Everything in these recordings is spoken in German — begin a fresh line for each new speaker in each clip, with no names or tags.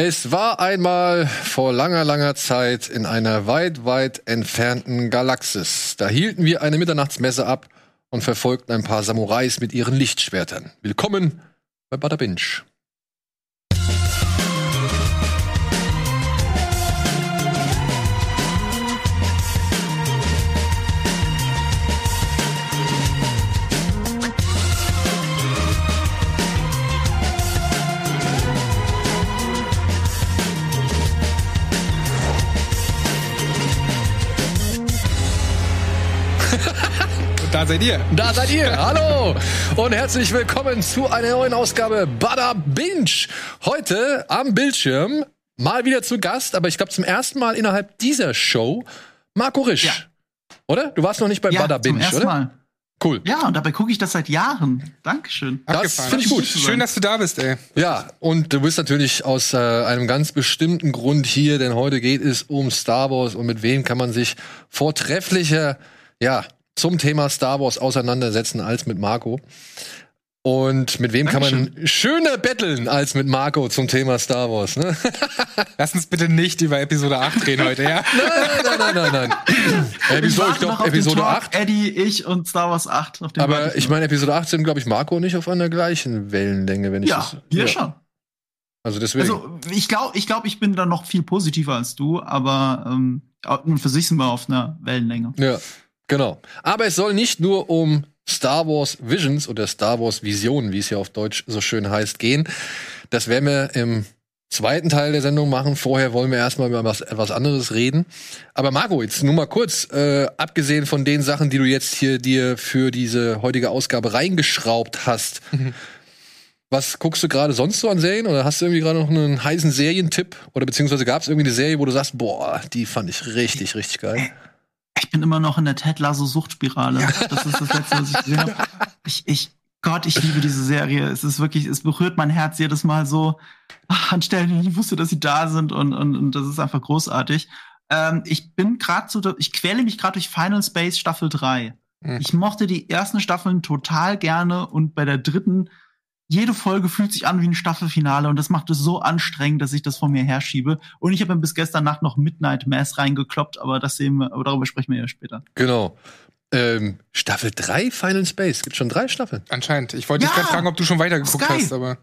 Es war einmal vor langer, langer Zeit in einer weit, weit entfernten Galaxis. Da hielten wir eine Mitternachtsmesse ab und verfolgten ein paar Samurais mit ihren Lichtschwertern. Willkommen bei Bada
Da seid ihr.
Da seid ihr. Hallo und herzlich willkommen zu einer neuen Ausgabe Bada Binge. Heute am Bildschirm mal wieder zu Gast, aber ich glaube zum ersten Mal innerhalb dieser Show Marco Risch.
Ja.
Oder? Du warst noch nicht bei
ja,
Bada
zum
Binge,
ersten
oder?
Mal.
Cool.
Ja, und dabei gucke ich das seit Jahren. Dankeschön.
Das finde ich gut.
Schön, dass du da bist, ey.
Ja, und du bist natürlich aus äh, einem ganz bestimmten Grund hier, denn heute geht es um Star Wars und mit wem kann man sich vortrefflicher, ja, zum Thema Star Wars auseinandersetzen als mit Marco. Und mit wem kann man schöner betteln als mit Marco zum Thema Star Wars, ne?
Lass uns bitte nicht über Episode 8 reden heute, ja?
nein, nein, nein, nein, nein. Episode, ich glaube Episode
Talk,
8.
Eddie, ich und Star Wars 8. Auf den warte
Aber ich meine, Episode 8 sind, glaube ich, Marco und ich auf einer gleichen Wellenlänge, wenn ich
ja,
das.
wir schon.
Also deswegen.
Also, ich glaube, ich, glaub, ich bin da noch viel positiver als du, aber ähm, für sich sind wir auf einer Wellenlänge.
Ja, genau. Aber es soll nicht nur um Star Wars Visions oder Star Wars Visionen, wie es ja auf Deutsch so schön heißt, gehen. Das werden wir im zweiten Teil der Sendung machen. Vorher wollen wir erstmal über was, etwas anderes reden. Aber Marco, jetzt nur mal kurz, äh, abgesehen von den Sachen, die du jetzt hier dir für diese heutige Ausgabe reingeschraubt hast, was guckst du gerade sonst so an Serien? Oder hast du irgendwie gerade noch einen heißen Serientipp? Oder beziehungsweise gab es irgendwie eine Serie, wo du sagst, boah, die fand ich richtig, richtig geil?
Ich bin immer noch in der Ted Lasso Suchtspirale. Das ist das letzte, was ich gesehen habe. Ich, ich, Gott, ich liebe diese Serie. Es ist wirklich, es berührt mein Herz jedes Mal so ach, an Stellen, ich wusste, dass sie da sind und, und, und das ist einfach großartig. Ähm, ich bin gerade so, ich quäle mich gerade durch Final Space Staffel 3.
Hm.
Ich mochte die ersten Staffeln total gerne und bei der dritten, jede Folge fühlt sich an wie ein Staffelfinale und das macht es so anstrengend, dass ich das vor mir herschiebe. Und ich habe mir bis gestern Nacht noch Midnight Mass reingekloppt, aber das sehen wir, aber darüber sprechen wir ja später.
Genau. Ähm, Staffel 3 Final Space. Gibt schon drei Staffeln.
Anscheinend. Ich wollte dich
Ja,
gerade fragen, ob du schon weitergeguckt
Sky.
hast, aber.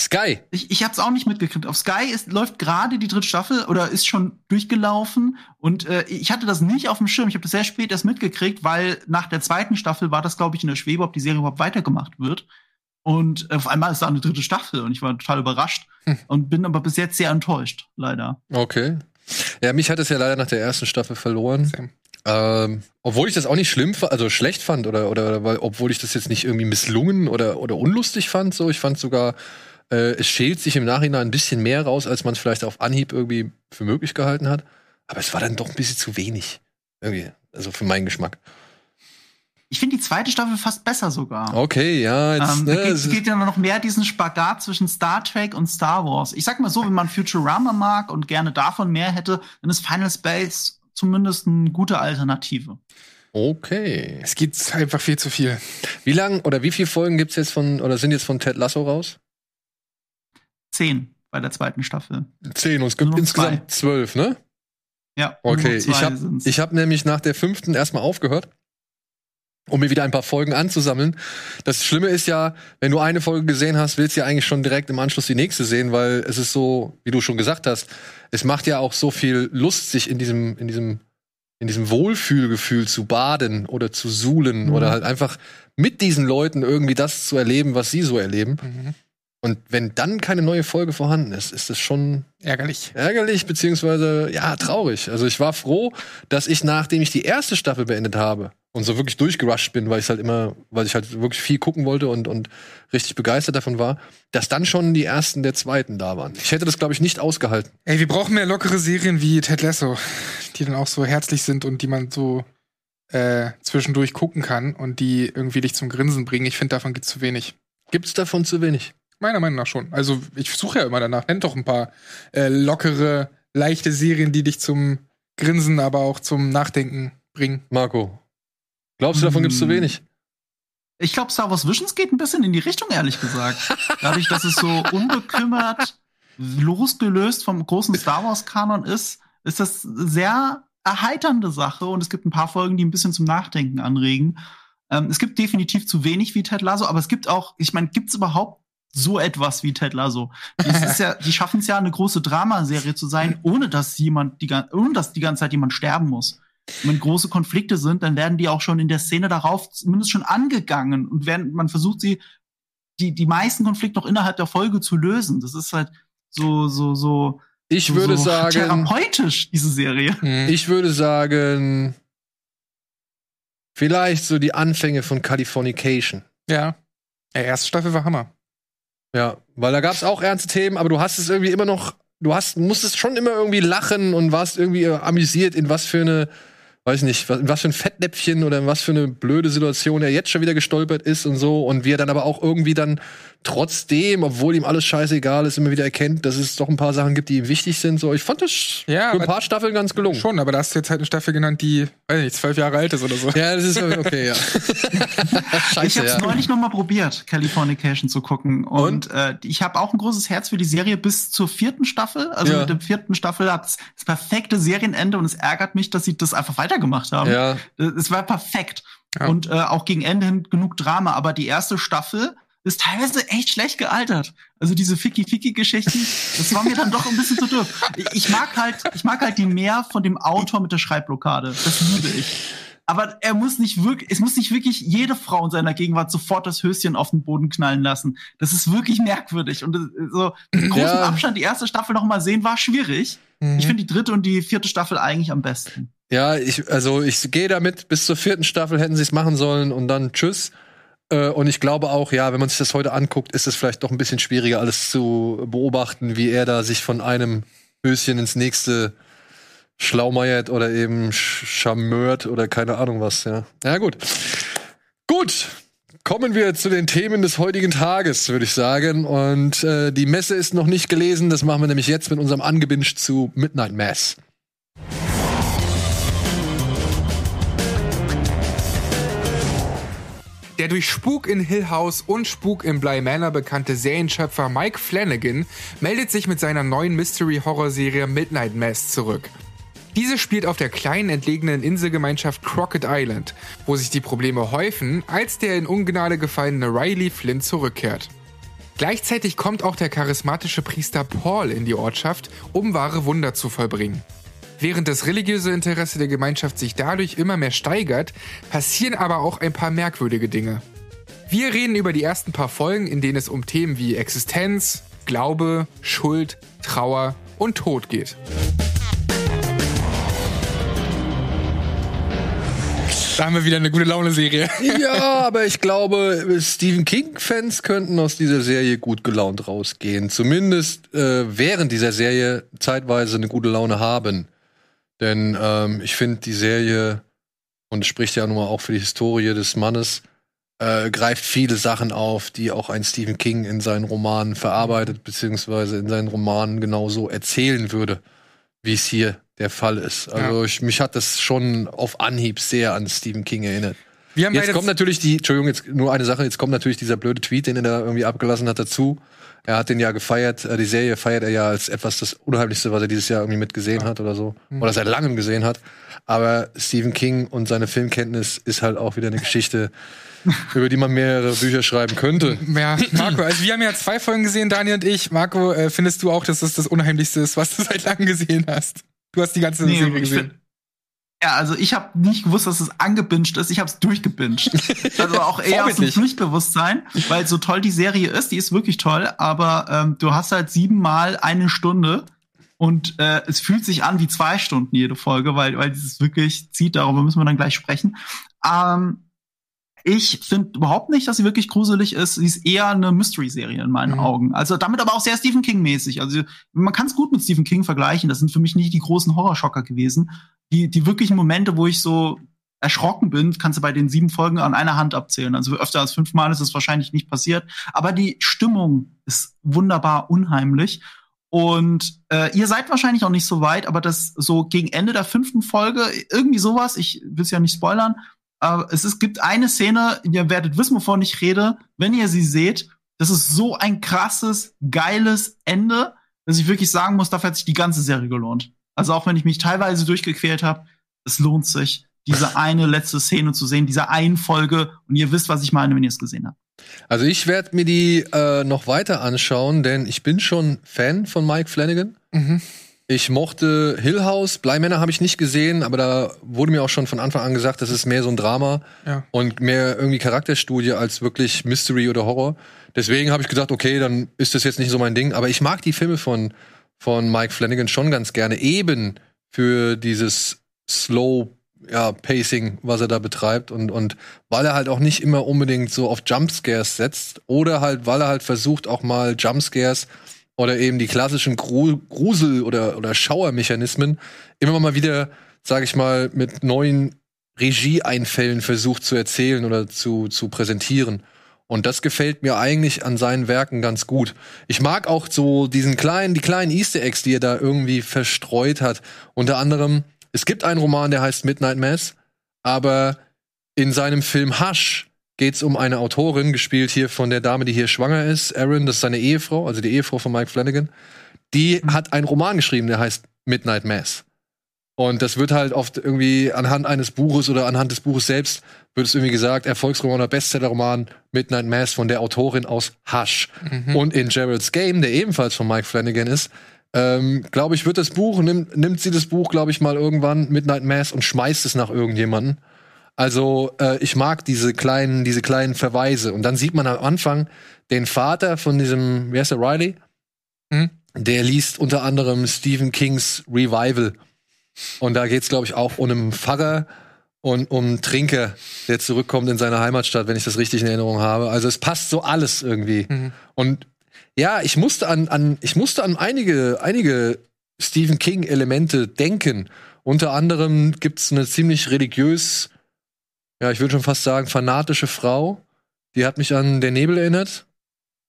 Sky.
Ich, ich habe es auch nicht mitgekriegt. Auf Sky ist, läuft gerade die dritte Staffel oder ist schon durchgelaufen. Und äh, ich hatte das nicht auf dem Schirm. Ich habe das sehr spät erst mitgekriegt, weil nach der zweiten Staffel war das, glaube ich, in der Schwebe, ob die Serie überhaupt weitergemacht wird. Und äh, auf einmal ist da eine dritte Staffel und ich war total überrascht
Hm.
und bin aber bis jetzt sehr enttäuscht, leider.
Okay. Ja, mich hat es ja leider nach der ersten Staffel verloren.
Same.
Ähm, obwohl ich das auch nicht schlimm, also schlecht fand oder oder weil, obwohl ich das jetzt nicht irgendwie misslungen oder oder unlustig fand. So, ich fand sogar, äh, es schält sich im Nachhinein ein bisschen mehr raus, als man es vielleicht auf Anhieb irgendwie für möglich gehalten hat. Aber es war dann doch ein bisschen zu wenig. Irgendwie, also für meinen Geschmack.
Ich finde die zweite Staffel fast besser sogar.
Okay, ja, jetzt,
Ähm,
ne,
es geht,
es
es ja noch mehr diesen Spagat zwischen Star Trek und Star Wars. Ich sag mal so, wenn man Futurama mag und gerne davon mehr hätte, dann ist Final Space zumindest eine gute Alternative.
okay.
Es gibt einfach viel zu viel.
Wie lang oder wie viele Folgen gibt's jetzt von oder sind jetzt von Ted Lasso raus?
Zehn bei der zweiten Staffel.
Zehn und es gibt insgesamt zwölf, ne?
Ja.
Okay,
zwei
ich habe ich hab nämlich nach der fünften erstmal aufgehört, um mir wieder ein paar Folgen anzusammeln. Das Schlimme ist ja, wenn du eine Folge gesehen hast, willst du ja eigentlich schon direkt im Anschluss die nächste sehen, weil es ist so, wie du schon gesagt hast, es macht ja auch so viel Lust, sich in diesem, in diesem, in diesem Wohlfühlgefühl zu baden oder zu suhlen
Mhm.
oder halt einfach mit diesen Leuten irgendwie das zu erleben, was sie so erleben.
Mhm.
Und wenn dann keine neue Folge vorhanden ist, ist das schon
Ärgerlich.
ärgerlich beziehungsweise ja traurig. Also ich war froh, dass ich nachdem ich die erste Staffel beendet habe und so wirklich durchgerusht bin, weil ich halt immer, weil ich halt wirklich viel gucken wollte und und richtig begeistert davon war, dass dann schon die ersten der zweiten da waren. Ich hätte das glaube ich nicht ausgehalten.
Ey, wir brauchen mehr lockere Serien wie Ted Lasso, die dann auch so herzlich sind und die man so äh, zwischendurch gucken kann und die irgendwie dich zum Grinsen bringen. Ich finde, davon gibt's zu wenig.
Gibt's davon zu wenig?
Meiner Meinung nach schon. Also ich suche ja immer danach. Nennt doch ein paar äh, lockere, leichte Serien, die dich zum Grinsen, aber auch zum Nachdenken bringen.
Marco, glaubst du davon gibt's zu
Hm.
wenig?
Ich glaube, Star Wars Visions geht ein bisschen in die Richtung, ehrlich gesagt. Dadurch, dass es so unbekümmert losgelöst vom großen Star Wars-Kanon ist, ist das sehr erheiternde Sache und es gibt ein paar Folgen, die ein bisschen zum Nachdenken anregen. Ähm, es gibt definitiv zu wenig wie Ted Lasso, aber es gibt auch, ich meine, gibt es überhaupt so etwas wie Ted Lasso? Das ist ja, die schaffen es ja, eine große Dramaserie zu sein, ohne dass jemand die, ohne dass die ganze Zeit jemand sterben muss. Und wenn große Konflikte sind, dann werden die auch schon in der Szene darauf zumindest schon angegangen und werden, man versucht sie, die, die meisten Konflikte noch innerhalb der Folge zu lösen. Das ist halt so, so, so,
Ich
so,
würde
so
sagen,
therapeutisch, diese Serie.
Mhm.
ich würde sagen, vielleicht so die Anfänge von Californication.
ja. Ja, erste Staffel war Hammer.
Ja, weil da gab es auch ernste Themen, aber du hast es irgendwie immer noch, du hast, musstest schon immer irgendwie lachen und warst irgendwie amüsiert, in was für eine, weiß nicht, was, in was für ein Fettnäpfchen oder in was für eine blöde Situation er jetzt schon wieder gestolpert ist und so. Und wie er dann aber auch irgendwie dann trotzdem, obwohl ihm alles scheißegal ist, immer wieder erkennt, dass es doch ein paar Sachen gibt, die ihm wichtig sind. So, ich fand das
Ja,
für ein paar Staffeln ganz gelungen.
Schon, aber da hast du jetzt halt eine Staffel genannt, die, weiß nicht, zwölf Jahre alt ist oder so.
Ja, das ist okay, ja.
ich
Scheiße,
habe es
ja.
neulich noch mal probiert, Californication zu gucken. Und, äh, ich habe auch ein großes Herz für die Serie bis zur vierten Staffel. Also
Ja.
mit der vierten Staffel hat's das perfekte Serienende und es ärgert mich, dass sie das einfach weitergemacht haben.
Ja,
Es war perfekt.
Ja.
Und äh, auch gegen Ende hin genug Drama. Aber die erste Staffel ist teilweise echt schlecht gealtert. Also diese Ficky-Ficky-Geschichten, das war mir dann doch ein bisschen zu dürf. Ich mag halt, ich mag halt die mehr von dem Autor mit der Schreibblockade. Das liebe ich. Aber er muss nicht wirklich, es muss nicht wirklich jede Frau in seiner Gegenwart sofort das Höschen auf den Boden knallen lassen. Das ist wirklich merkwürdig. Und äh, so mit großem
Ja.
Abstand die erste Staffel noch mal sehen war schwierig.
Mhm.
Ich finde die dritte und die vierte Staffel eigentlich am besten.
Ja, ich, also ich gehe damit, bis zur vierten Staffel hätten sie es machen sollen und dann tschüss. Äh, Und ich glaube auch, ja, wenn man sich das heute anguckt, ist es vielleicht doch ein bisschen schwieriger, alles zu beobachten, wie er da sich von einem Höschen ins nächste schlaumeiert oder eben sch- charmört oder keine Ahnung was, ja. Ja, gut. Gut. Kommen wir zu den Themen des heutigen Tages, würde ich sagen. Und äh, die Messe ist noch nicht gelesen. Das machen wir nämlich jetzt mit unserem Angebinsch zu Midnight Mass.
Der durch Spuk in Hill House und Spuk in Bly Manor bekannte Serienschöpfer Mike Flanagan meldet sich mit seiner neuen Mystery-Horror-Serie Midnight Mass zurück. Diese spielt auf der kleinen entlegenen Inselgemeinschaft Crockett Island, wo sich die Probleme häufen, als der in Ungnade gefallene Riley Flynn zurückkehrt. Gleichzeitig kommt auch der charismatische Priester Paul in die Ortschaft, um wahre Wunder zu vollbringen. Während das religiöse Interesse der Gemeinschaft sich dadurch immer mehr steigert, passieren aber auch ein paar merkwürdige Dinge. Wir reden über die ersten paar Folgen, in denen es um Themen wie Existenz, Glaube, Schuld, Trauer und Tod geht.
Da haben wir wieder eine gute Laune-Serie.
Ja, aber ich glaube, Stephen King-Fans könnten aus dieser Serie gut gelaunt rausgehen. Zumindest äh, während dieser Serie zeitweise eine gute Laune haben. Denn ähm, ich finde, die Serie, und es spricht ja nun mal auch für die Historie des Mannes, äh, greift viele Sachen auf, die auch ein Stephen King in seinen Romanen verarbeitet, beziehungsweise in seinen Romanen genauso erzählen würde, wie es hier der Fall ist. Also ich, mich hat das schon auf Anhieb sehr an Stephen King erinnert.
Wir haben
Jetzt kommt natürlich die, Entschuldigung, jetzt nur eine Sache, jetzt kommt natürlich dieser blöde Tweet, den er da irgendwie abgelassen hat dazu. Er hat den ja gefeiert, äh, die Serie feiert er ja als etwas das Unheimlichste, was er dieses Jahr irgendwie mitgesehen hat oder so.
Mhm.
Oder seit langem gesehen hat. Aber Stephen King und seine Filmkenntnis ist halt auch wieder eine Geschichte, über die man mehrere Bücher schreiben könnte.
Ja, Marco, also wir haben ja zwei Folgen gesehen, Daniel und ich. Marco, äh, findest du auch, dass das das Unheimlichste ist, was du seit langem gesehen hast? Du hast die ganze
Nee,
Serie gesehen.
Ja, also ich habe nicht gewusst, dass es angebinged ist. Ich habe es durchgebinged. Also auch eher aus dem. Pflichtbewusstsein, weil so toll die Serie ist, die ist wirklich toll, aber ähm, du hast halt siebenmal eine Stunde und äh, es fühlt sich an wie zwei Stunden jede Folge, weil weil dieses wirklich zieht. Darüber müssen wir dann gleich sprechen. Ähm, ich finde überhaupt nicht, dass sie wirklich gruselig ist. Sie ist eher eine Mystery-Serie in meinen
Mhm.
Augen. Also damit aber auch sehr Stephen King-mäßig. Also man kann es gut mit Stephen King vergleichen. Das sind für mich nicht die großen Horrorschocker gewesen. Die, die wirklichen Momente, wo ich so erschrocken bin, kannst du bei den sieben Folgen an einer Hand abzählen. Also öfter als fünfmal ist es wahrscheinlich nicht passiert. Aber die Stimmung ist wunderbar unheimlich. Und äh, ihr seid wahrscheinlich auch nicht so weit, aber das so gegen Ende der fünften Folge, irgendwie sowas, ich will es ja nicht spoilern, aber es ist, gibt eine Szene, ihr werdet wissen, wovon ich rede, wenn ihr sie seht. Das ist so ein krasses, geiles Ende. dass ich wirklich sagen muss, dafür hat sich die ganze Serie gelohnt. Also auch wenn ich mich teilweise durchgequält habe, es lohnt sich, diese eine letzte Szene zu sehen, diese einen Folge. Und ihr wisst, was ich meine, wenn ihr es gesehen habt.
Also ich werde mir die äh, noch weiter anschauen, denn ich bin schon Fan von Mike Flanagan.
Mhm.
Ich mochte Hill House, Bleimänner habe ich nicht gesehen, aber da wurde mir auch schon von Anfang an gesagt, das ist mehr so ein Drama
Ja.
und mehr irgendwie Charakterstudie als wirklich Mystery oder Horror. Deswegen habe ich gedacht, okay, dann ist das jetzt nicht so mein Ding. Aber ich mag die Filme von, von Mike Flanagan schon ganz gerne, eben für dieses Slow ja, Pacing, was er da betreibt und, und weil er halt auch nicht immer unbedingt so auf Jumpscares setzt oder halt, weil er halt versucht, auch mal Jumpscares oder eben die klassischen Gru Grusel- oder, oder Schauermechanismen immer mal wieder, sag ich mal, mit neuen Regieeinfällen versucht zu erzählen oder zu, zu präsentieren. Und das gefällt mir eigentlich an seinen Werken ganz gut. Ich mag auch so diesen kleinen, die kleinen Easter Eggs, die er da irgendwie verstreut hat. Unter anderem, es gibt einen Roman, der heißt Midnight Mass, aber in seinem Film Hush geht's um eine Autorin, gespielt hier von der Dame, die hier schwanger ist, Erin, das ist seine Ehefrau, also die Ehefrau von Mike Flanagan. Die hat einen Roman geschrieben, der heißt Midnight Mass. Und das wird halt oft irgendwie anhand eines Buches oder anhand des Buches selbst wird es irgendwie gesagt, Erfolgsroman oder Bestsellerroman Midnight Mass von der Autorin aus Hush. Und in Gerald's Game, der ebenfalls von Mike Flanagan ist, ähm, glaube ich, wird das Buch, nimmt, nimmt sie das Buch, glaube ich, mal irgendwann, Midnight Mass, und schmeißt es nach irgendjemanden. Also, äh, ich mag diese kleinen, diese kleinen Verweise. Und dann sieht man am Anfang den Vater von diesem, wie heißt der, Riley?
Mhm.
Der liest unter anderem Stephen Kings Revival. Und da geht's, glaube ich, auch um einen Pfarrer und um einen Trinker, der zurückkommt in seine Heimatstadt, wenn ich das richtig in Erinnerung habe. Also es passt so alles irgendwie.
Mhm.
Und ja, ich musste an, an, ich musste an einige, einige Stephen King-Elemente denken. Unter anderem gibt's eine ziemlich religiös, ja, ich würde schon fast sagen, fanatische Frau. Die hat mich an Der Nebel erinnert.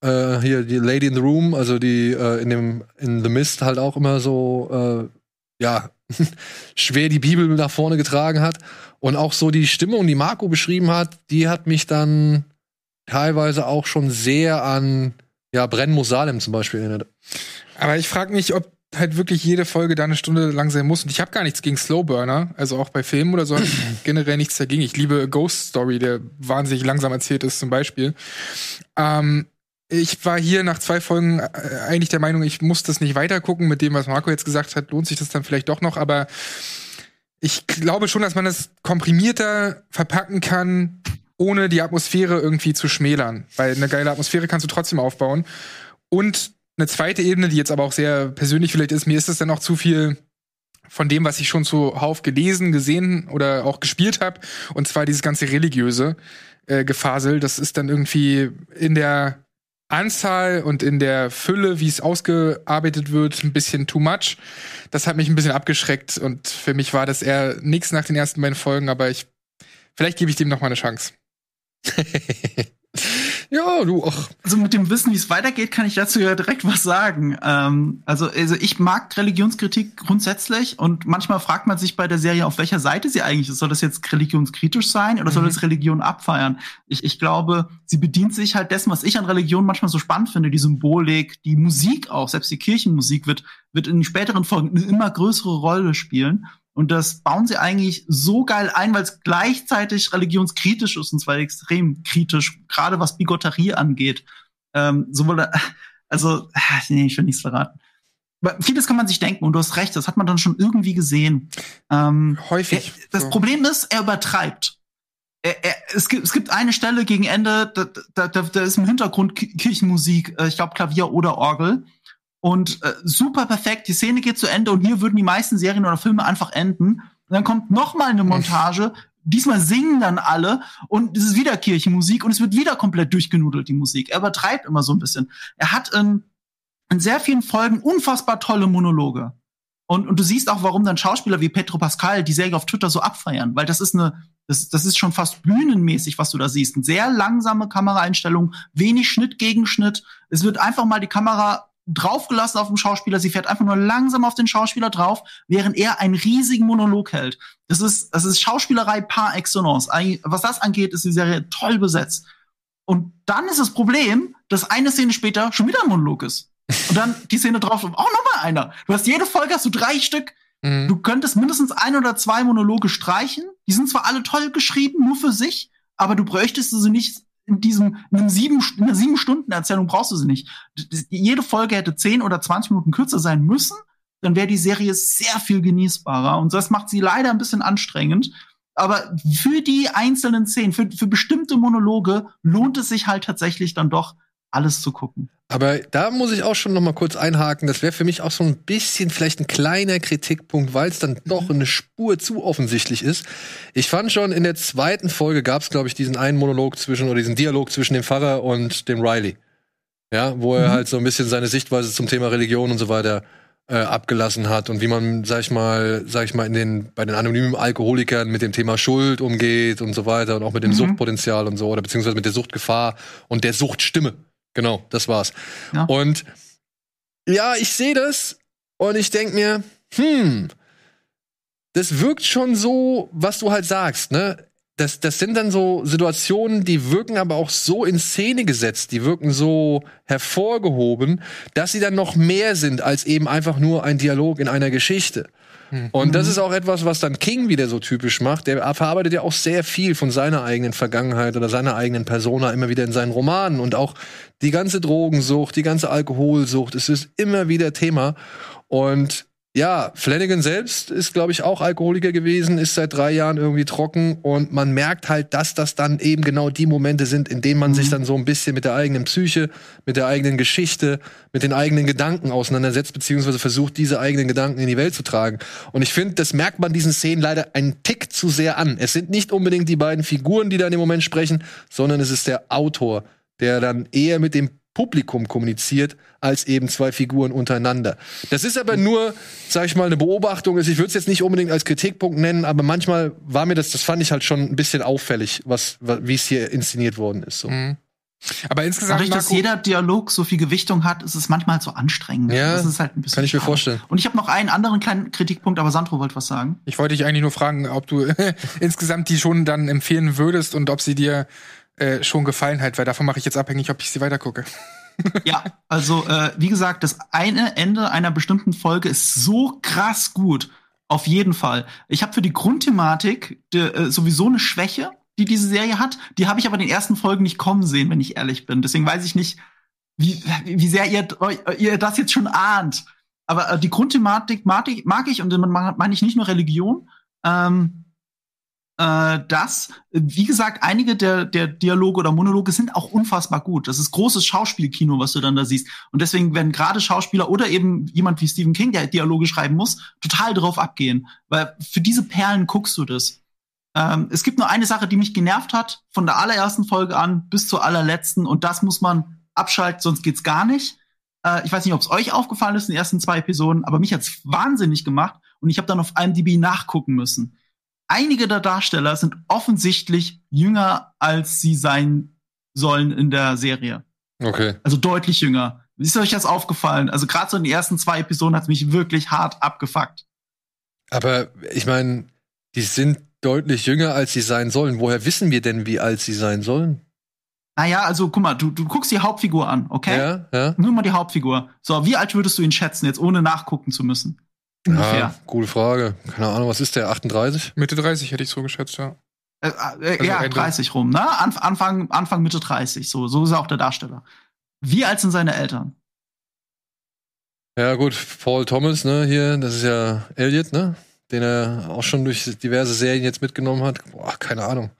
Äh, hier, die Lady in the Room, also die äh, in dem, in The Mist halt auch immer so, äh, ja, schwer die Bibel nach vorne getragen hat. Und auch so die Stimmung, die Marco beschrieben hat, die hat mich dann teilweise auch schon sehr an, ja, Brenn muss Salem zum Beispiel erinnert.
Aber ich frage mich, ob halt wirklich jede Folge da eine Stunde lang sein muss. Und ich habe gar nichts gegen Slowburner, also auch bei Filmen oder so, generell nichts dagegen. Ich liebe Ghost Story, der wahnsinnig langsam erzählt ist, zum Beispiel. Ähm, ich war hier nach zwei Folgen äh, eigentlich der Meinung, ich muss das nicht weitergucken. Mit dem, was Marco jetzt gesagt hat, lohnt sich das dann vielleicht doch noch. Aber ich glaube schon, dass man das komprimierter verpacken kann, ohne die Atmosphäre irgendwie zu schmälern. Weil eine geile Atmosphäre kannst du trotzdem aufbauen. Und eine zweite Ebene, die jetzt aber auch sehr persönlich vielleicht ist, mir ist es dann auch zu viel von dem, was ich schon zuhauf gelesen, gesehen oder auch gespielt habe. Und zwar dieses ganze religiöse äh, Gefasel. Das ist dann irgendwie in der Anzahl und in der Fülle, wie es ausgearbeitet wird, ein bisschen too much. Das hat mich ein bisschen abgeschreckt und für mich war das eher nichts nach den ersten beiden Folgen, aber ich vielleicht gebe ich dem noch mal eine Chance.
Ja, du, ach.
Also mit dem Wissen, wie es weitergeht, kann ich dazu ja direkt was sagen. Ähm, also, also ich mag Religionskritik grundsätzlich und manchmal fragt man sich bei der Serie, auf welcher Seite sie eigentlich ist. Soll das jetzt religionskritisch sein oder soll
Mhm.
das Religion abfeiern? Ich, ich glaube, sie bedient sich halt dessen, was ich an Religion manchmal so spannend finde, die Symbolik, die Musik auch, selbst die Kirchenmusik wird, wird in späteren Folgen eine immer größere Rolle spielen. Und das bauen sie eigentlich so geil ein, weil es gleichzeitig religionskritisch ist, und zwar extrem kritisch, gerade was Bigotterie angeht. Ähm, sowohl, also, äh, nee, ich will nichts verraten. Aber vieles kann man sich denken, und du hast recht, das hat man dann schon irgendwie gesehen. Ähm,
Häufig.
er, das
so.
Problem ist, er übertreibt. Er, er, es, gibt, es gibt eine Stelle gegen Ende, da, da, da, da ist im Hintergrund Ki- Kirchenmusik, äh, ich glaube Klavier oder Orgel. Und äh, super perfekt, die Szene geht zu Ende und hier würden die meisten Serien oder Filme einfach enden. Und dann kommt noch mal eine Montage, diesmal singen dann alle und es ist wieder Kirchenmusik und es wird wieder komplett durchgenudelt, die Musik. Er übertreibt immer so ein bisschen. Er hat in, in sehr vielen Folgen unfassbar tolle Monologe. Und, und du siehst auch, warum dann Schauspieler wie Petro Pascal die Serie auf Twitter so abfeiern, weil das ist eine, das, das ist schon fast bühnenmäßig, was du da siehst. Eine sehr langsame Kameraeinstellung, wenig Schnitt gegen Schnitt. Es wird einfach mal die Kamera draufgelassen auf den Schauspieler, sie fährt einfach nur langsam auf den Schauspieler drauf, während er einen riesigen Monolog hält. Das ist, das ist Schauspielerei par excellence. Was das angeht, ist die Serie toll besetzt. Und dann ist das Problem, dass eine Szene später schon wieder ein Monolog ist. Und dann die Szene drauf, auch nochmal einer. Du hast jede Folge, hast du drei Stück.
Mhm.
Du könntest mindestens ein oder zwei Monologe streichen. Die sind zwar alle toll geschrieben, nur für sich, aber du bräuchtest sie nicht in diesem, in einem sieben, in einer sieben Stunden Erzählung brauchst du sie nicht. Jede Folge hätte zehn oder 20 Minuten kürzer sein müssen. Dann wäre die Serie sehr viel genießbarer. Und das macht sie leider ein bisschen anstrengend. Aber für die einzelnen Szenen, für, für bestimmte Monologe lohnt es sich halt tatsächlich dann doch, alles zu gucken.
Aber da muss ich auch schon noch mal kurz einhaken. Das wäre für mich auch so ein bisschen vielleicht ein kleiner Kritikpunkt, weil es dann doch eine Spur zu offensichtlich ist. Ich fand schon in der zweiten Folge gab es, glaube ich, diesen einen Monolog zwischen oder diesen Dialog zwischen dem Pfarrer und dem Riley. Ja, wo er
Mhm.
halt so ein bisschen seine Sichtweise zum Thema Religion und so weiter äh, abgelassen hat und wie man, sag ich mal, sag ich mal, in den, bei den anonymen Alkoholikern mit dem Thema Schuld umgeht und so weiter und auch mit dem
Mhm.
Suchtpotenzial und so oder beziehungsweise mit der Suchtgefahr und der Suchtstimme. Genau, das war's.
Ja.
Und ja, ich sehe das und ich denk mir, hm, das wirkt schon so, was du halt sagst, ne? Das, das sind dann so Situationen, die wirken aber auch so in Szene gesetzt, die wirken so hervorgehoben, dass sie dann noch mehr sind als eben einfach nur ein Dialog in einer Geschichte. Und das ist auch etwas, was dann King wieder so typisch macht. Der verarbeitet ja auch sehr viel von seiner eigenen Vergangenheit oder seiner eigenen Persona immer wieder in seinen Romanen. Und auch die ganze Drogensucht, die ganze Alkoholsucht, es ist immer wieder Thema. Und ja, Flanagan selbst ist, glaube ich, auch Alkoholiker gewesen, ist seit drei Jahren irgendwie trocken und man merkt halt, dass das dann eben genau die Momente sind, in denen man sich dann so ein bisschen mit der eigenen Psyche, mit der eigenen Geschichte, mit den eigenen Gedanken auseinandersetzt, beziehungsweise versucht, diese eigenen Gedanken in die Welt zu tragen. Und ich finde, das merkt man diesen Szenen leider einen Tick zu sehr an. Es sind nicht unbedingt die beiden Figuren, die da in dem Moment sprechen, sondern es ist der Autor, der dann eher mit dem Publikum kommuniziert, als eben zwei Figuren untereinander. Das ist aber nur, sag ich mal, eine Beobachtung. Also Ich würde es jetzt nicht unbedingt als Kritikpunkt nennen, aber manchmal war mir das, das fand ich halt schon ein bisschen auffällig, was, wa- wie es hier inszeniert worden ist. So.
Mhm. Aber insgesamt,
Dadurch, dass
Marco,
jeder Dialog so viel Gewichtung hat, ist es manchmal so anstrengend.
Ja,
das ist halt ein bisschen
kann ich mir
schade.
vorstellen.
Und ich habe noch einen anderen kleinen Kritikpunkt, aber Sandro wollte was sagen.
ich wollte dich eigentlich nur fragen, ob du insgesamt die schon dann empfehlen würdest und ob sie dir äh, schon gefallen hat, weil davon mache ich jetzt abhängig, ob ich sie weitergucke.
Ja, also äh, wie gesagt, das eine Ende einer bestimmten Folge ist so krass gut. Auf jeden Fall. Ich habe für die Grundthematik de, äh, sowieso eine Schwäche, die diese Serie hat. Die habe ich aber in den ersten Folgen nicht kommen sehen, wenn ich ehrlich bin. Deswegen weiß ich nicht, wie, wie sehr ihr, ihr das jetzt schon ahnt. Aber äh, die Grundthematik mag ich, mag ich und damit meine ich nicht nur Religion. Ähm, äh, das, wie gesagt, einige der, der Dialoge oder Monologe sind auch unfassbar gut. Das ist großes Schauspielkino, was du dann da siehst. Und deswegen werden gerade Schauspieler oder eben jemand wie Stephen King, der Dialoge schreiben muss, total drauf abgehen. Weil für diese Perlen guckst du das. Ähm, es gibt nur eine Sache, die mich genervt hat, von der allerersten Folge an bis zur allerletzten. Und das muss man abschalten, sonst geht's gar nicht. Äh, ich weiß nicht, ob es euch aufgefallen ist in den ersten zwei Episoden, aber mich hat's wahnsinnig gemacht. Und ich habe dann auf IMDb nachgucken müssen einige der Darsteller sind offensichtlich jünger, als sie sein sollen in der Serie.
Okay.
Also deutlich jünger. Ist euch das aufgefallen? Also gerade so in den ersten zwei Episoden hat es mich wirklich hart abgefuckt.
Aber ich meine, die sind deutlich jünger, als sie sein sollen. Woher wissen wir denn, wie alt sie sein sollen?
Naja, also guck mal, du, du guckst die Hauptfigur an, okay?
Ja, ja.
Nur mal die Hauptfigur. So, wie alt würdest du ihn schätzen, jetzt ohne nachgucken zu müssen? Ungefähr.
Ja, gute Frage. Keine Ahnung, was ist der? 38?
Mitte 30 hätte ich so geschätzt, ja.
Äh, äh,
Also
ja,
Ende.
30 rum, ne? Anf Anfang, Anfang, Mitte 30, so. So ist er auch der Darsteller. Wie alt sind seine Eltern?
Ja, gut, Paul Thomas, ne, hier, das ist ja Elliot, ne? Den er auch schon durch diverse Serien jetzt mitgenommen hat. Boah, keine Ahnung.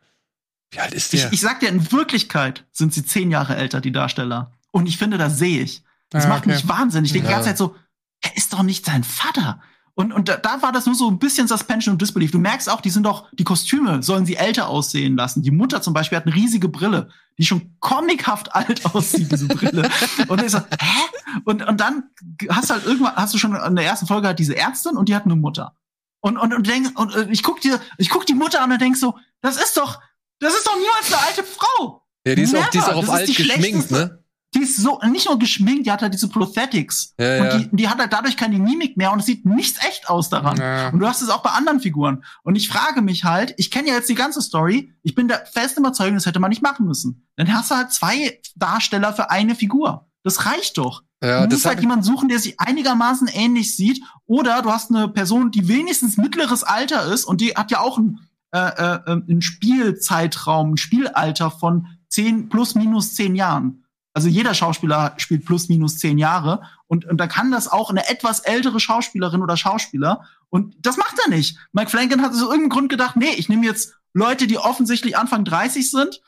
Wie alt ist
Ich,
der?
ich sag dir, in Wirklichkeit sind sie zehn Jahre älter, die Darsteller. Und ich finde, das sehe ich. Das
Ah,
macht
okay.
mich wahnsinnig. Ich denke die
Ja.
ganze Zeit so, er ist doch nicht sein Vater. Und, und da, da war das nur so ein bisschen Suspension und Disbelief. Du merkst auch, die sind doch, die Kostüme sollen sie älter aussehen lassen. Die Mutter zum Beispiel hat eine riesige Brille, die schon comichaft alt aussieht, diese Brille. Und ich so, hä? Und, und dann hast du halt irgendwann, hast du schon in der ersten Folge halt diese Ärztin und die hat eine Mutter. Und, und, und, denkst, und äh, ich guck dir, ich guck die Mutter an und denk so, das ist doch, das ist doch niemals eine alte Frau.
ja, die ist auch, die ist
Never.
auch auf
Das
alt geschminkt, ne?
Die ist so, nicht nur geschminkt, die hat halt diese Prosthetics.
Ja,
und
ja.
Die, die hat halt dadurch keine Mimik mehr und es sieht nichts echt aus daran.
Ja.
Und du hast es auch bei anderen Figuren. Und ich frage mich halt, ich kenne ja jetzt die ganze Story, ich bin der festen Überzeugung, das hätte man nicht machen müssen. Dann hast du halt zwei Darsteller für eine Figur. Das reicht doch.
Ja,
du musst halt jemanden suchen, der sich einigermaßen ähnlich sieht. Oder du hast eine Person, die wenigstens mittleres Alter ist und die hat ja auch ein, äh, äh, ein Spielzeitraum, ein Spielalter von zehn plus minus zehn Jahren. Also jeder Schauspieler spielt plus minus zehn Jahre und, und da kann das auch eine etwas ältere Schauspielerin oder Schauspieler und das macht er nicht. Mike Flanagan hat aus irgendeinem Grund gedacht, nee, ich nehme jetzt Leute, die offensichtlich Anfang 30 sind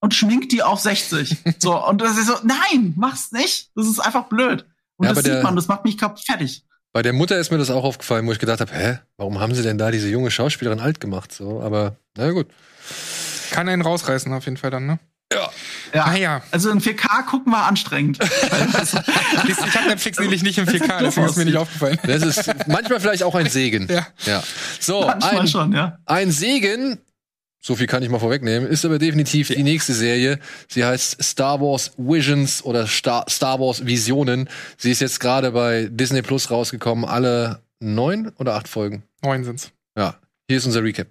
und schminkt die auf 60. so, und das ist so, nein, mach's nicht. Das ist einfach blöd. Und
Ja,
das sieht man, das macht mich kaputt fertig.
bei der Mutter ist mir das auch aufgefallen, wo ich gedacht habe, hä, warum haben sie denn da diese junge Schauspielerin alt gemacht? So, aber na gut.
Kann einen rausreißen auf jeden Fall dann, ne?
Ja.
Ah ja.
Also in 4K gucken war anstrengend.
Ich habe Netflix nämlich nicht im
Das
4K,
hat
deswegen ist mir nicht aufgefallen.
Das ist manchmal vielleicht auch ein Segen.
Ja.
ja. So,
Manchmal
ein,
schon, ja.
ein Segen, so viel kann ich mal vorwegnehmen, ist aber definitiv die nächste Serie. Sie heißt Star Wars Visions oder Star, Star Wars Visionen. Sie ist jetzt gerade bei Disney Plus rausgekommen. Alle neun oder acht Folgen.
Neun sind's.
Ja, hier ist unser Recap.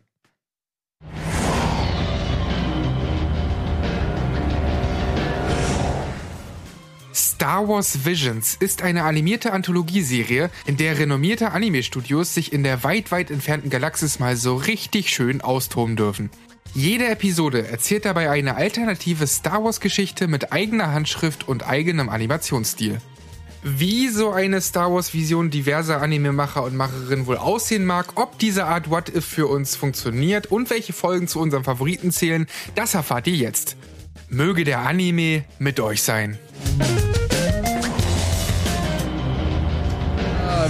Star Wars Visions ist eine animierte Anthologieserie, in der renommierte Anime-Studios sich in der weit, weit entfernten Galaxis mal so richtig schön austoben dürfen. Jede Episode erzählt dabei eine alternative Star Wars-Geschichte mit eigener Handschrift und eigenem Animationsstil. Wie so eine Star Wars-Vision diverser Anime-Macher und Macherinnen wohl aussehen mag, ob diese Art What If für uns funktioniert und welche Folgen zu unseren Favoriten zählen, das erfahrt ihr jetzt. Möge der Anime mit euch sein.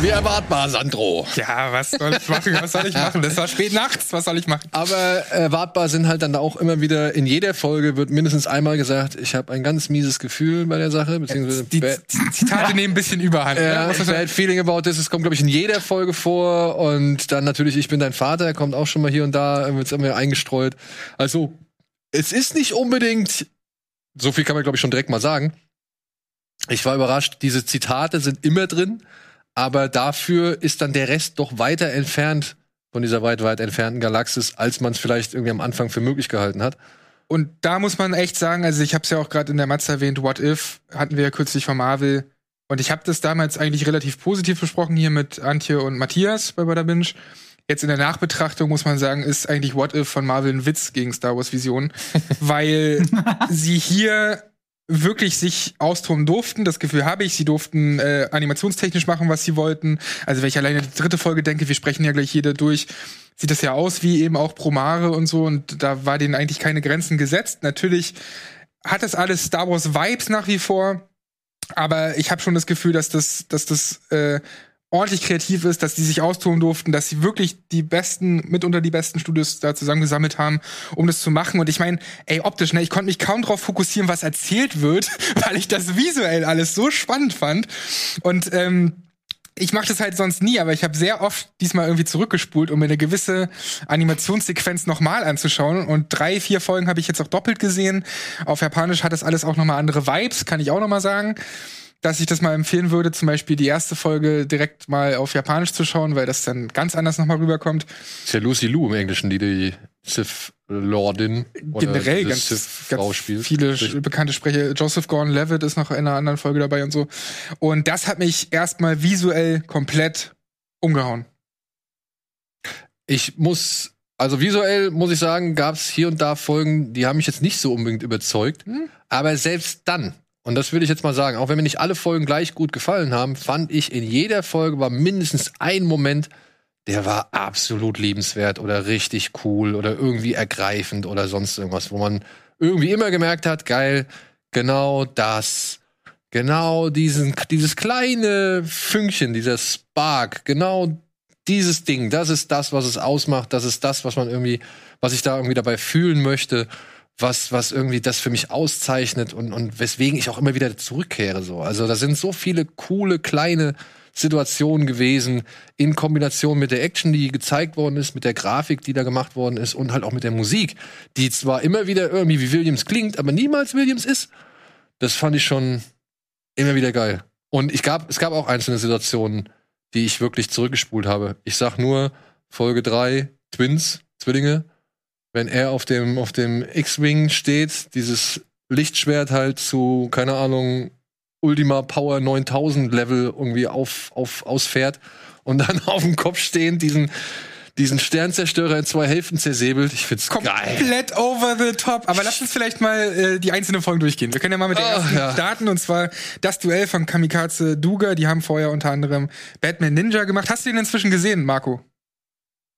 Wie erwartbar, Sandro.
Ja, was soll ich machen? Was soll ich machen? Das war spät nachts. Was soll ich machen?
Aber erwartbar sind halt dann auch immer wieder, in jeder Folge wird mindestens einmal gesagt, ich habe ein ganz mieses Gefühl bei der Sache, beziehungsweise
Die, die Zitate nehmen ein bisschen Überhand. ne?
ja,
sagen.
bad feeling about this. Es kommt, glaube ich, in jeder Folge vor. Und dann natürlich, ich bin dein Vater, kommt auch schon mal hier und da, wird's immer eingestreut. Also, es ist nicht unbedingt, so viel kann man, glaube ich, schon direkt mal sagen. Ich war überrascht, diese Zitate sind immer drin, aber dafür ist dann der Rest doch weiter entfernt von dieser weit, weit entfernten Galaxis, als man es vielleicht irgendwie am Anfang für möglich gehalten hat.
Und da muss man echt sagen, also ich habe es ja auch gerade in der Matze erwähnt, What If hatten wir ja kürzlich von Marvel. Und ich habe das damals eigentlich relativ positiv besprochen hier mit Antje und Matthias bei Bada Binge. Jetzt in der Nachbetrachtung muss man sagen, ist eigentlich What If von Marvel ein Witz gegen Star Wars Vision, weil sie hier wirklich sich austoben durften. Das Gefühl habe ich. Sie durften äh, animationstechnisch machen, was sie wollten. Also wenn ich alleine die dritte Folge denke, wir sprechen ja gleich jede durch, sieht das ja aus wie eben auch Promare und so. Und da war denen eigentlich keine Grenzen gesetzt. Natürlich hat das alles Star Wars Vibes nach wie vor. Aber ich habe schon das Gefühl, dass das, dass das äh, ordentlich kreativ ist, dass die sich austoben durften, dass sie wirklich die besten, mitunter die besten Studios da zusammengesammelt haben, um das zu machen. Und ich meine, ey, optisch, ne, ich konnte mich kaum drauf fokussieren, was erzählt wird, weil ich das visuell alles so spannend fand. Und ähm, ich mache das halt sonst nie, aber ich habe sehr oft diesmal irgendwie zurückgespult, um mir eine gewisse Animationssequenz nochmal anzuschauen. Und drei, vier Folgen habe ich jetzt auch doppelt gesehen. Auf Japanisch hat das alles auch nochmal andere Vibes, kann ich auch nochmal sagen. Dass ich das mal empfehlen würde, zum Beispiel die erste Folge direkt mal auf Japanisch zu schauen, weil das dann ganz anders nochmal rüberkommt.
Ist ja Lucy Liu im Englischen, die die Sith Lordin
Generell ganz, ganz
spielt.
viele bekannte Sprecher. Joseph Gordon-Levitt ist noch in einer anderen Folge dabei und so. Und das hat mich erstmal visuell komplett umgehauen.
Ich muss, also visuell muss ich sagen, gab es hier und da Folgen, die haben mich jetzt nicht so unbedingt überzeugt.
Hm.
Aber selbst dann, und das will ich jetzt mal sagen, auch wenn mir nicht alle Folgen gleich gut gefallen haben, fand ich in jeder Folge war mindestens ein Moment, der war absolut liebenswert oder richtig cool oder irgendwie ergreifend oder sonst irgendwas, wo man irgendwie immer gemerkt hat, geil, genau das. Genau diesen, dieses kleine Fünkchen, dieser Spark, genau dieses Ding, das ist das, was es ausmacht, das ist das, was man irgendwie, was ich da irgendwie dabei fühlen möchte, was, was irgendwie das für mich auszeichnet und, und weswegen ich auch immer wieder zurückkehre, so. Also, da sind so viele coole, kleine Situationen gewesen, in Kombination mit der Action, die gezeigt worden ist, mit der Grafik, die da gemacht worden ist und halt auch mit der Musik, die zwar immer wieder irgendwie wie Williams klingt, aber niemals Williams ist. Das fand ich schon immer wieder geil. Und ich gab, es gab auch einzelne Situationen, die ich wirklich zurückgespult habe. Ich sag nur Folge 3, Twins, Zwillinge, wenn er auf dem, auf dem X-Wing steht, dieses Lichtschwert halt zu, keine Ahnung, Ultima Power 9000 Level irgendwie auf, auf, ausfährt und dann auf dem Kopf stehend diesen, diesen Sternzerstörer in zwei Hälften zersäbelt. Ich find's geil.
Komplett over the top. Aber lass uns vielleicht mal äh, die einzelnen Folgen durchgehen. Wir können ja mal mit der
Ah,
ersten
ja.
starten und zwar das Duell von Kamikaze Duga. Die haben vorher unter anderem Batman Ninja gemacht. Hast du den inzwischen gesehen, Marco?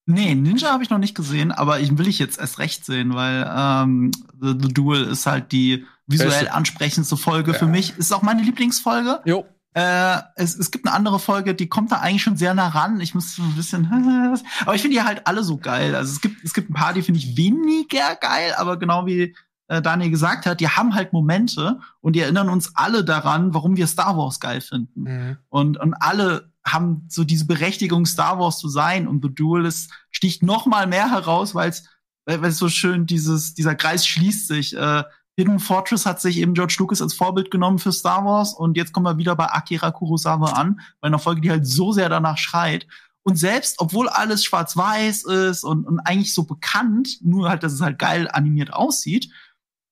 Nee, Ninja habe ich noch nicht gesehen, aber ich will ich jetzt erst recht sehen, weil ähm, The, The Duel ist halt die visuell ansprechendste Folge für mich. Ist auch meine Lieblingsfolge.
Jo.
Äh, es, es gibt eine andere Folge, die kommt da eigentlich schon sehr nah ran. Ich muss so ein bisschen, aber ich finde die halt alle so geil. Also es gibt es gibt ein paar, die finde ich weniger geil, aber genau wie äh, Daniel gesagt hat, die haben halt Momente und die erinnern uns alle daran, warum wir Star Wars geil finden. Und, und alle haben so diese Berechtigung, Star Wars zu sein. Und The Duel ist, sticht noch mal mehr heraus, weil es weil es so schön dieses, dieser Kreis schließt sich. Äh, Hidden Fortress hat sich eben George Lucas als Vorbild genommen für Star Wars. Und jetzt kommen wir wieder bei Akira Kurosawa an, bei einer Folge, die halt so sehr danach schreit. Und selbst, obwohl alles schwarz-weiß ist und, und eigentlich so bekannt, nur halt, dass es halt geil animiert aussieht,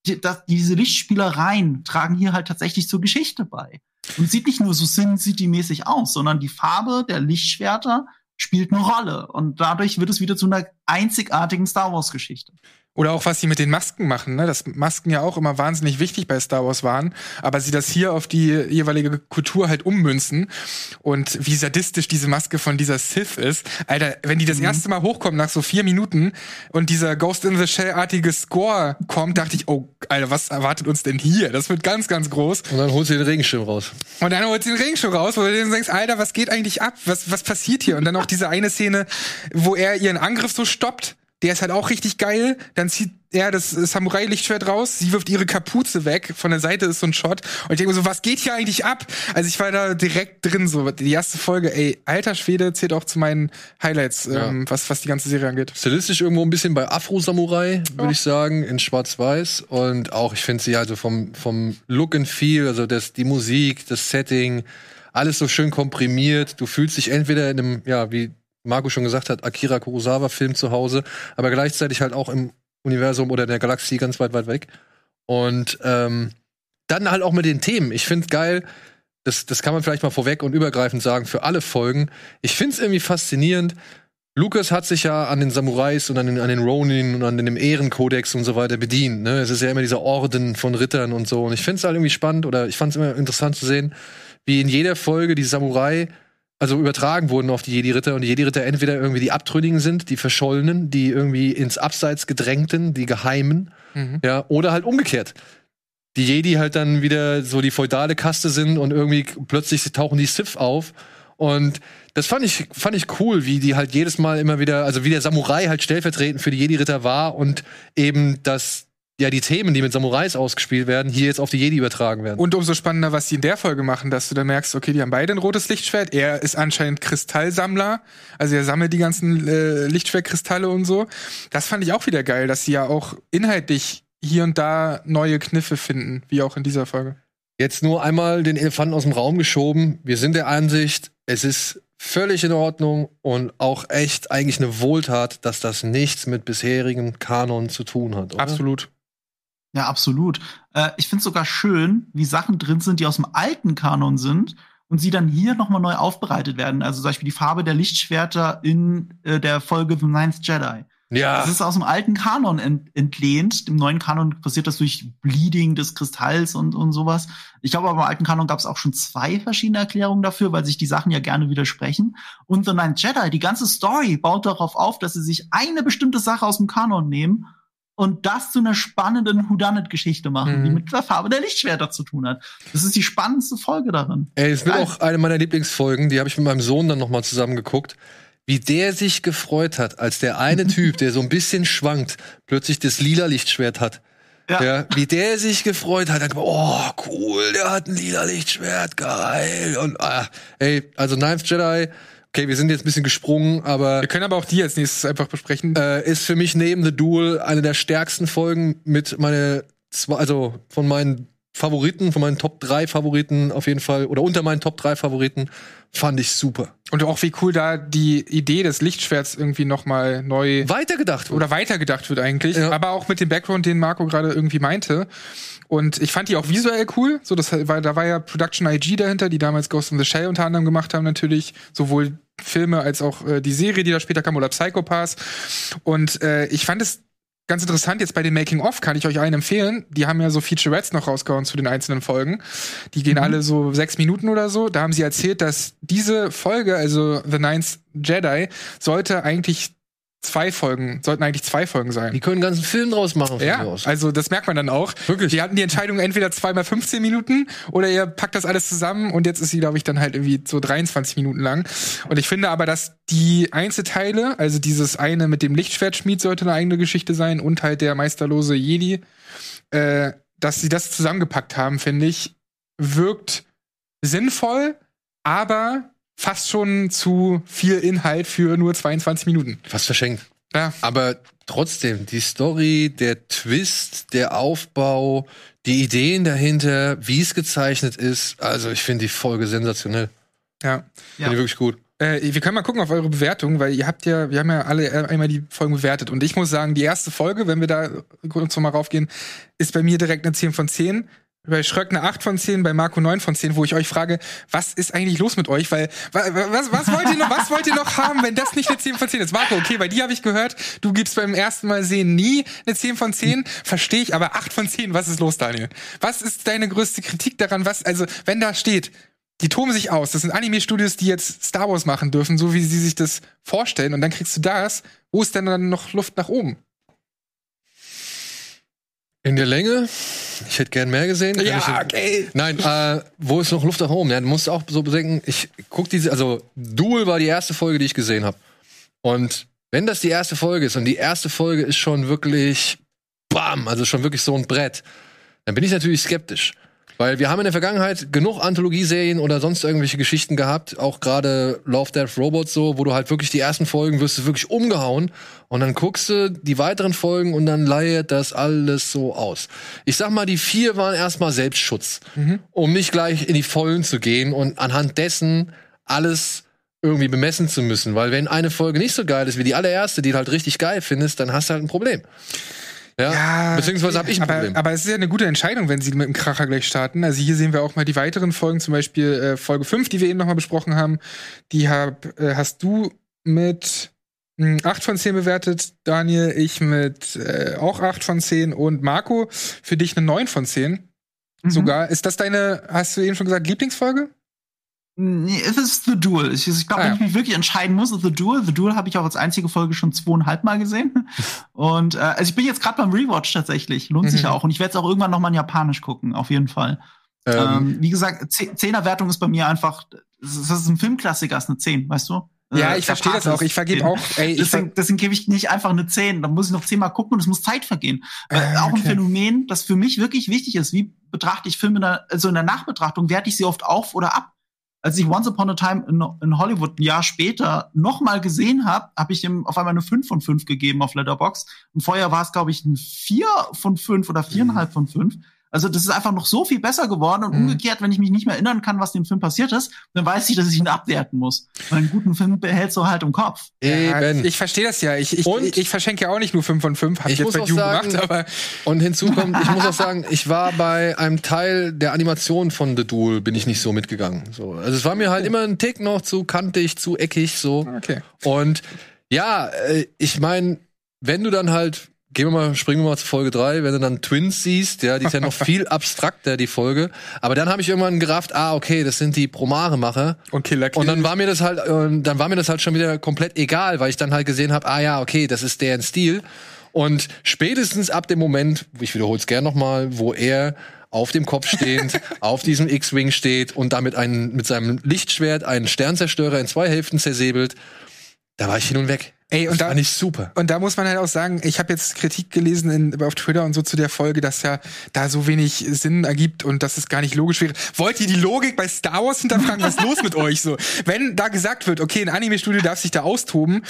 die, das, diese Lichtspielereien tragen hier halt tatsächlich zur Geschichte bei. Und sieht nicht nur so Sin City-mäßig aus, sondern die Farbe der Lichtschwerter spielt eine Rolle. Und dadurch wird es wieder zu einer einzigartigen Star Wars-Geschichte.
Oder auch was sie mit den Masken machen, ne? Dass Masken ja auch immer wahnsinnig wichtig bei Star Wars waren, aber sie das hier auf die jeweilige Kultur halt ummünzen und wie sadistisch diese Maske von dieser Sith ist. Alter, wenn die das erste Mal hochkommt nach so vier Minuten und dieser Ghost in the Shell-artige Score kommt, dachte ich, oh, Alter, was erwartet uns denn hier? Das wird ganz, ganz groß.
Und dann holst du den Regenschirm raus.
Und dann holt sie den Regenschirm raus, wo du dir denkst, Alter, was geht eigentlich ab? Was, was passiert hier? Und dann auch diese eine Szene, wo er ihren Angriff so stoppt. Der ist halt auch richtig geil. Dann zieht er das Samurai-Lichtschwert raus. Sie wirft ihre Kapuze weg. Von der Seite ist so ein Shot. Und ich denke mir so, was geht hier eigentlich ab? Also ich war da direkt drin. So die erste Folge, ey, alter Schwede, zählt auch zu meinen Highlights, ähm, was, was die ganze Serie angeht.
Stilistisch irgendwo ein bisschen bei Afro-Samurai, würde ich sagen, in Schwarz-Weiß. Und auch, ich finde sie also vom, vom Look and Feel, also das, die Musik, das Setting, alles so schön komprimiert. Du fühlst dich entweder in einem, ja, wie Marco schon gesagt hat, Akira Kurosawa-Film zu Hause, aber gleichzeitig halt auch im Universum oder in der Galaxie ganz weit, weit weg. Und ähm, dann halt auch mit den Themen. Ich finde geil, das, das kann man vielleicht mal vorweg und übergreifend sagen, für alle Folgen. Ich finde es irgendwie faszinierend. Lucas hat sich ja an den Samurais und an den, an den Ronin und an dem Ehrenkodex und so weiter bedient. Ne? Es ist ja immer dieser Orden von Rittern und so. Und ich finde es halt irgendwie spannend oder ich fand es immer interessant zu sehen, wie in jeder Folge die Samurai also übertragen wurden auf die Jedi-Ritter und die Jedi-Ritter entweder irgendwie die Abtrünnigen sind, die Verschollenen, die irgendwie ins Abseits gedrängten, die Geheimen, ja, oder halt umgekehrt. Die Jedi halt dann wieder so die feudale Kaste sind und irgendwie plötzlich tauchen die Sith auf und das fand ich, fand ich cool, wie die halt jedes Mal immer wieder, also wie der Samurai halt stellvertretend für die Jedi-Ritter war und eben das, ja, die Themen, die mit Samurais ausgespielt werden, hier jetzt auf die Jedi übertragen werden.
Und umso spannender, was sie in der Folge machen, dass du dann merkst, okay, die haben beide ein rotes Lichtschwert. Er ist anscheinend Kristallsammler, also er sammelt die ganzen äh, Lichtschwertkristalle und so. Das fand ich auch wieder geil, dass sie ja auch inhaltlich hier und da neue Kniffe finden, wie auch in dieser Folge.
Jetzt nur einmal den Elefanten aus dem Raum geschoben. Wir sind der Ansicht, es ist völlig in Ordnung und auch echt eigentlich eine Wohltat, dass das nichts mit bisherigem Kanon zu tun hat. Oder?
Absolut.
Ja, absolut. Äh, ich finde sogar schön, wie Sachen drin sind, die aus dem alten Kanon sind und sie dann hier nochmal neu aufbereitet werden. Also zum Beispiel die Farbe der Lichtschwerter in äh, der Folge The Ninth Jedi.
Ja,
Das ist aus dem alten Kanon ent entlehnt. Im neuen Kanon passiert das durch Bleeding des Kristalls und, und sowas. Ich glaube, aber im alten Kanon gab es auch schon zwei verschiedene Erklärungen dafür, weil sich die Sachen ja gerne widersprechen. Und The Ninth Jedi, die ganze Story baut darauf auf, dass sie sich eine bestimmte Sache aus dem Kanon nehmen und das zu einer spannenden Whodunit-Geschichte machen,
Mhm.
die mit der Farbe der Lichtschwerter zu tun hat. Das ist die spannendste Folge darin.
Ey, es wird auch eine meiner Lieblingsfolgen, die habe ich mit meinem Sohn dann nochmal zusammen geguckt. Wie der sich gefreut hat, als der eine Typ, der so ein bisschen schwankt, plötzlich das lila Lichtschwert hat.
Ja.
Ja, wie der sich gefreut hat, hat gesagt, oh cool, der hat ein lila Lichtschwert, geil. Und ah, ey, also Ninth Jedi, okay, wir sind jetzt ein bisschen gesprungen, aber
Wir können aber auch die als nächstes einfach besprechen.
äh, ist für mich neben The Duel eine der stärksten Folgen mit meine zwei, also von meinen Favoriten, von meinen Top 3 Favoriten auf jeden Fall, oder unter meinen Top 3 Favoriten, fand ich super.
Und auch wie cool da die Idee des Lichtschwerts irgendwie noch mal neu
Weitergedacht wurde.
oder weitergedacht wird eigentlich,
Ja.
aber auch mit dem Background, den Marco gerade irgendwie meinte. Und ich fand die auch visuell cool. So, das war, da war ja Production IG dahinter, die damals Ghost in the Shell unter anderem gemacht haben, natürlich. Sowohl Filme als auch äh, die Serie, die da später kam, oder Psychopaths. Und äh, ich fand es ganz interessant, jetzt bei den Making-of kann ich euch allen empfehlen. Die haben ja so Featurettes noch rausgehauen zu den einzelnen Folgen. Die gehen alle so sechs Minuten oder so. Da haben sie erzählt, dass diese Folge, also The Ninth Jedi, sollte eigentlich zwei Folgen, sollten eigentlich zwei Folgen sein.
Die können einen ganzen Film draus machen
Ja,
aus.
also das merkt man dann auch.
Wirklich?
Die hatten die Entscheidung entweder zweimal 15 Minuten oder ihr packt das alles zusammen und jetzt ist sie, glaube ich, dann halt irgendwie so 23 Minuten lang. Und ich finde aber, dass die Einzelteile, also dieses eine mit dem Lichtschwertschmied sollte eine eigene Geschichte sein und halt der meisterlose Jedi, äh, dass sie das zusammengepackt haben, finde ich, wirkt sinnvoll, aber fast schon zu viel Inhalt für nur 22 Minuten.
Fast verschenkt.
Ja.
Aber trotzdem, die Story, der Twist, der Aufbau, die Ideen dahinter, wie es gezeichnet ist, also ich finde die Folge sensationell.
Ja.
Finde ich wirklich gut.
Äh, wir können mal gucken auf eure Bewertung, weil ihr habt ja, wir haben ja alle äh, einmal die Folgen bewertet. Und ich muss sagen, die erste Folge, wenn wir da kurz mal raufgehen, ist bei mir direkt eine 10 von 10. Bei Schröck eine 8 von 10, bei Marco 9 von 10, wo ich euch frage, was ist eigentlich los mit euch? Weil, wa- wa- was, was wollt ihr noch, was wollt ihr noch haben, wenn das nicht eine 10 von 10 ist? Marco, okay, bei dir habe ich gehört, du gibst beim ersten Mal sehen nie eine 10 von 10, verstehe ich, aber 8 von 10, was ist los, Daniel? Was ist deine größte Kritik daran? Was, also, wenn da steht, die toben sich aus. Das sind Anime-Studios, die jetzt Star Wars machen dürfen, so wie sie sich das vorstellen. Und dann kriegst du das. Wo ist denn dann noch Luft nach oben?
In der Länge, ich hätte gern mehr gesehen. Kann ich-
okay.
Nein, äh, wo ist noch Luft nach oben? Ja, du musst auch so bedenken, ich guck diese, also Duel war die erste Folge, die ich gesehen habe. Und wenn das die erste Folge ist und die erste Folge ist schon wirklich bam, also schon wirklich so ein Brett, dann bin ich natürlich skeptisch. Weil wir haben in der Vergangenheit genug Anthologieserien oder sonst irgendwelche Geschichten gehabt, auch gerade Love, Death, Robots so, wo du halt wirklich die ersten Folgen wirst du wirklich umgehauen und dann guckst du die weiteren Folgen und dann leiert das alles so aus. Ich sag mal, die vier waren erstmal Selbstschutz, um nicht gleich in die Vollen zu gehen und anhand dessen alles irgendwie bemessen zu müssen. Weil wenn eine Folge nicht so geil ist wie die allererste, die du halt richtig geil findest, dann hast du halt ein Problem. Ja, beziehungsweise habe ich ein
aber,
Problem.
aber es ist ja eine gute Entscheidung, wenn sie mit dem Kracher gleich starten. Also hier sehen wir auch mal die weiteren Folgen, zum Beispiel äh, Folge 5, die wir eben noch mal besprochen haben. Die hab, äh, hast du mit 8 von 10 bewertet, Daniel, ich mit äh, auch 8 von 10 und Marco für dich eine 9 von 10.
Mhm.
Sogar. Ist das deine, hast du eben schon gesagt, Lieblingsfolge?
Nee, es ist The Duel. Ich, ich glaube,
Ah,
wenn
ja.
ich mich wirklich entscheiden muss, ist The Duel. The Duel habe ich auch als einzige Folge schon zweieinhalb Mal gesehen. Und äh, also ich bin jetzt gerade beim Rewatch tatsächlich. Lohnt sich
Mhm.
ja auch. Und ich werde es auch irgendwann noch mal in Japanisch gucken, auf jeden Fall.
Ähm,
Ähm, wie gesagt, Zehnerwertung ist bei mir einfach, das ist, das ist ein Filmklassiker, ist eine 10, weißt du?
Ja,
Äh,
ich verstehe das auch. Ich vergebe
10.
auch, ey, ver
Deswegen, deswegen gebe ich nicht einfach eine 10. Da muss ich noch zehnmal gucken und es muss Zeit vergehen. Äh,
Ah,
auch ein
okay.
Phänomen, das für mich wirklich wichtig ist. Wie betrachte ich Filme, in der, also in der Nachbetrachtung, werte ich sie oft auf oder ab? Als ich Once Upon a Time in, in Hollywood ein Jahr später nochmal gesehen habe, habe ich ihm auf einmal eine 5 von 5 gegeben auf Letterbox. Und vorher war es, glaube ich, ein 4 von 5 oder 4,5 von 5. Also das ist einfach noch so viel besser geworden und
Mhm.
umgekehrt, wenn ich mich nicht mehr erinnern kann, was dem Film passiert ist, dann weiß ich, dass ich ihn abwerten muss. Weil einen guten Film behältst du halt im Kopf.
Eben.
ich verstehe das ja. Ich, ich,
Und-
ich, ich verschenke ja auch nicht nur 5 von 5, hab
Ich
jetzt
muss
bei
auch
Dune
sagen-
gemacht, aber
Und hinzu kommt, ich muss auch sagen, ich war bei einem Teil der Animation von The Duel, bin ich nicht so mitgegangen. So. Also es war mir halt immer ein Tick noch zu kantig, zu eckig, so.
okay.
Und ja, äh, ich meine, wenn du dann halt, gehen wir mal, springen wir mal zu Folge 3, wenn du dann Twins siehst, ja, die ist ja noch viel abstrakter, die Folge. Aber dann habe ich irgendwann gerafft, ah, okay, das sind die Promare-Macher.
Und Killer Kill.
Und dann war mir das halt, äh, dann war mir das halt schon wieder komplett egal, weil ich dann halt gesehen habe, ah ja, okay, das ist deren Stil. Und spätestens ab dem Moment, ich wiederhole es gern nochmal, wo er auf dem Kopf stehend, auf diesem X-Wing steht und damit einen, mit seinem Lichtschwert einen Sternzerstörer in zwei Hälften zersäbelt, da war ich hin und weg.
Ey, und
das
da-
fand ich super.
Und da muss man halt auch sagen, ich habe jetzt Kritik gelesen in, auf Twitter und so zu der Folge, dass ja da so wenig Sinn ergibt und dass es gar nicht logisch wäre. Wollt ihr die Logik bei Star Wars hinterfragen? Was ist los mit euch so? Wenn da gesagt wird, okay, ein Anime-Studio darf sich da austoben,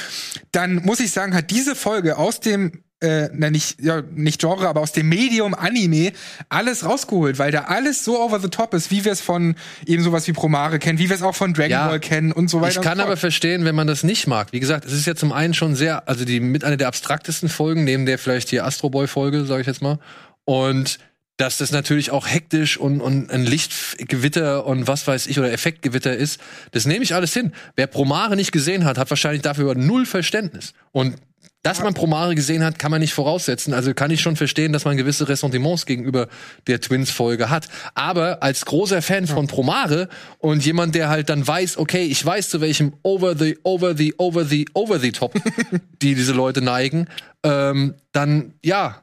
dann muss ich sagen, hat diese Folge aus dem äh, na nicht, ja, nicht Genre, aber aus dem Medium Anime alles rausgeholt, weil da alles so over the top ist, wie wir es von eben sowas wie Promare kennen, wie wir es auch von Dragon
Ja,
Ball kennen und so weiter.
Ich kann aber verstehen, wenn man das nicht mag. Wie gesagt, es ist ja zum einen schon sehr, also die mit einer der abstraktesten Folgen, neben der vielleicht hier Astro Boy Folge, sage ich jetzt mal. Und dass das natürlich auch hektisch und, und ein Lichtgewitter und was weiß ich oder Effektgewitter ist, das nehme ich alles hin. Wer Promare nicht gesehen hat, hat wahrscheinlich dafür null Verständnis. Und dass man Promare gesehen hat, kann man nicht voraussetzen. Also kann ich schon verstehen, dass man gewisse Ressentiments gegenüber der Twins-Folge hat. Aber als großer Fan von Promare und jemand, der halt dann weiß, okay, ich weiß, zu welchem over the, over the, over the, over the top die diese Leute neigen, ähm, dann, ja,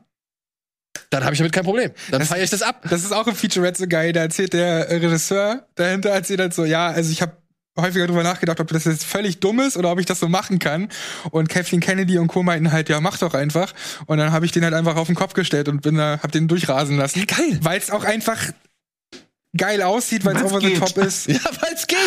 dann habe ich damit kein Problem. Dann feiere ich das ab.
Das ist auch im Featurette so geil. Da erzählt der Regisseur dahinter erzählt halt so, ja, also ich habe häufiger drüber nachgedacht, ob das jetzt völlig dumm ist oder ob ich das so machen kann. Und Kathleen Kennedy und Co. meinten halt, ja, mach doch einfach. Und dann habe ich den halt einfach auf den Kopf gestellt und bin da, hab den durchrasen lassen.
Geil.
Weil es auch einfach geil aussieht, weil es over the top ist.
Ja, weil es geht.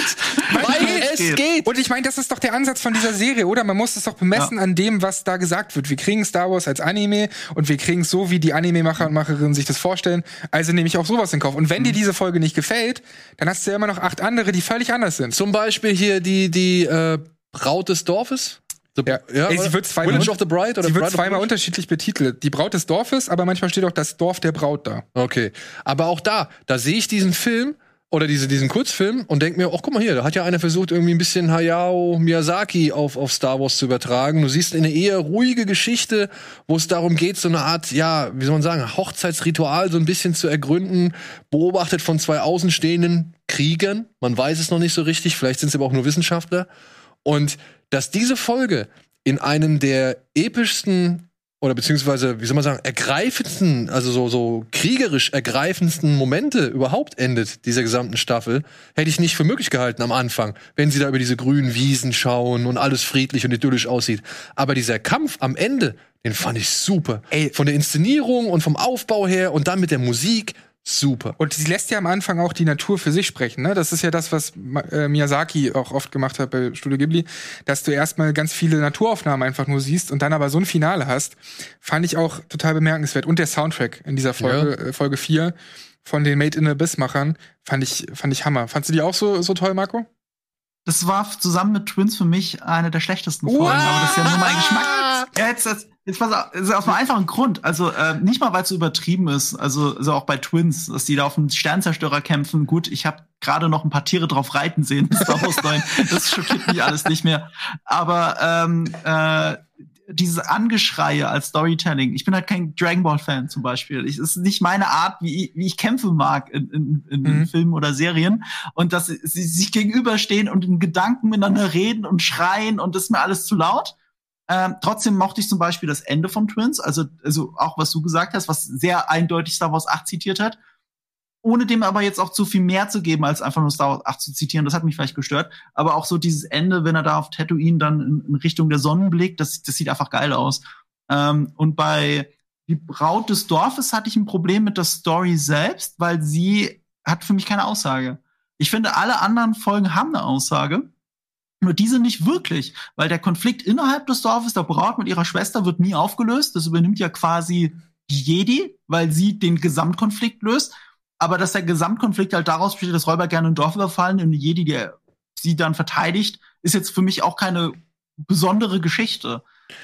Weil es geht.
geht.
Und ich meine, das ist doch der Ansatz von dieser Serie, oder? Man muss es doch bemessen an dem, was da gesagt wird. Wir kriegen Star Wars als Anime und wir kriegen es so, wie die Anime-Macher und Macherinnen sich das vorstellen. Also nehme ich auch sowas in Kauf. Und wenn dir diese Folge nicht gefällt, dann hast du ja immer noch acht andere, die völlig anders sind.
Zum Beispiel hier die, die äh, Braut des Dorfes. The,
Ja. Ey, sie wird zweimal
Village
un-
of the Bride oder
Sie wird
Bride of the
zweimal
Village?
unterschiedlich betitelt. Die Braut des Dorfes, aber manchmal steht auch das Dorf der Braut da.
Okay. Aber auch da, da sehe ich diesen Film oder diese, diesen Kurzfilm und denke mir, ach guck mal hier, da hat ja einer versucht, irgendwie ein bisschen Hayao Miyazaki auf, auf Star Wars zu übertragen. Du siehst eine eher ruhige Geschichte, wo es darum geht, so eine Art, ja, wie soll man sagen, Hochzeitsritual so ein bisschen zu ergründen, beobachtet von zwei außenstehenden Kriegern. Man weiß es noch nicht so richtig, vielleicht sind es aber auch nur Wissenschaftler. Und dass diese Folge in einem der epischsten oder beziehungsweise, wie soll man sagen, ergreifendsten, also so, so kriegerisch ergreifendsten Momente überhaupt endet, dieser gesamten Staffel, hätte ich nicht für möglich gehalten am Anfang, wenn sie da über diese grünen Wiesen schauen und alles friedlich und idyllisch aussieht. Aber dieser Kampf am Ende, den fand ich super.
Ey.
Von der Inszenierung und vom Aufbau her und dann mit der Musik, super.
Und sie lässt ja am Anfang auch die Natur für sich sprechen. Ne? Das ist ja das, was äh, Miyazaki auch oft gemacht hat bei Studio Ghibli, dass du erstmal ganz viele Naturaufnahmen einfach nur siehst und dann aber so ein Finale hast. Fand ich auch total bemerkenswert. Und der Soundtrack in dieser Folge, äh, Folge 4 von den Made in Abyss-Machern fand ich, fand ich Hammer. Fandst du die auch so, so toll, Marco?
Das war zusammen mit Twins für mich eine der schlechtesten Folgen, aber das ist ja nur mein Geschmack. Ja, jetzt, jetzt, jetzt pass auf, ist aus einem einfachen Grund. Also äh, nicht mal, weil es so übertrieben ist. Also, also auch bei Twins, dass die da auf einen Sternzerstörer kämpfen. Gut, ich habe gerade noch ein paar Tiere drauf reiten sehen. Star Wars 9. Das schockiert mich alles nicht mehr. Aber ähm, äh, dieses Angeschreie als Storytelling. Ich bin halt kein Dragon Ball Fan zum Beispiel. Ich, es ist nicht meine Art, wie, ich- wie ich kämpfe mag in, in, in
Mhm.
Filmen oder Serien. Und dass sie sie sich gegenüberstehen und in Gedanken miteinander reden und schreien und das ist mir alles zu laut. Ähm, trotzdem mochte ich zum Beispiel das Ende von Twins, also, also auch was du gesagt hast, was sehr eindeutig Star Wars 8 zitiert hat. Ohne dem aber jetzt auch zu viel mehr zu geben, als einfach nur Star Wars 8 zu zitieren, das hat mich vielleicht gestört. Aber auch so dieses Ende, wenn er da auf Tatooine dann in, in Richtung der Sonnen blickt, das, das sieht einfach geil aus. Ähm, und bei Die Braut des Dorfes hatte ich ein Problem mit der Story selbst, weil sie hat für mich keine Aussage. Ich finde, alle anderen Folgen haben eine Aussage. Nur diese nicht wirklich, weil der Konflikt innerhalb des Dorfes, der Braut mit ihrer Schwester, wird nie aufgelöst. Das übernimmt ja quasi Jedi, weil sie den Gesamtkonflikt löst. Aber dass der Gesamtkonflikt halt daraus besteht, dass Räuber gerne ein Dorf überfallen und die Jedi, der sie dann verteidigt, ist jetzt für mich auch keine besondere Geschichte.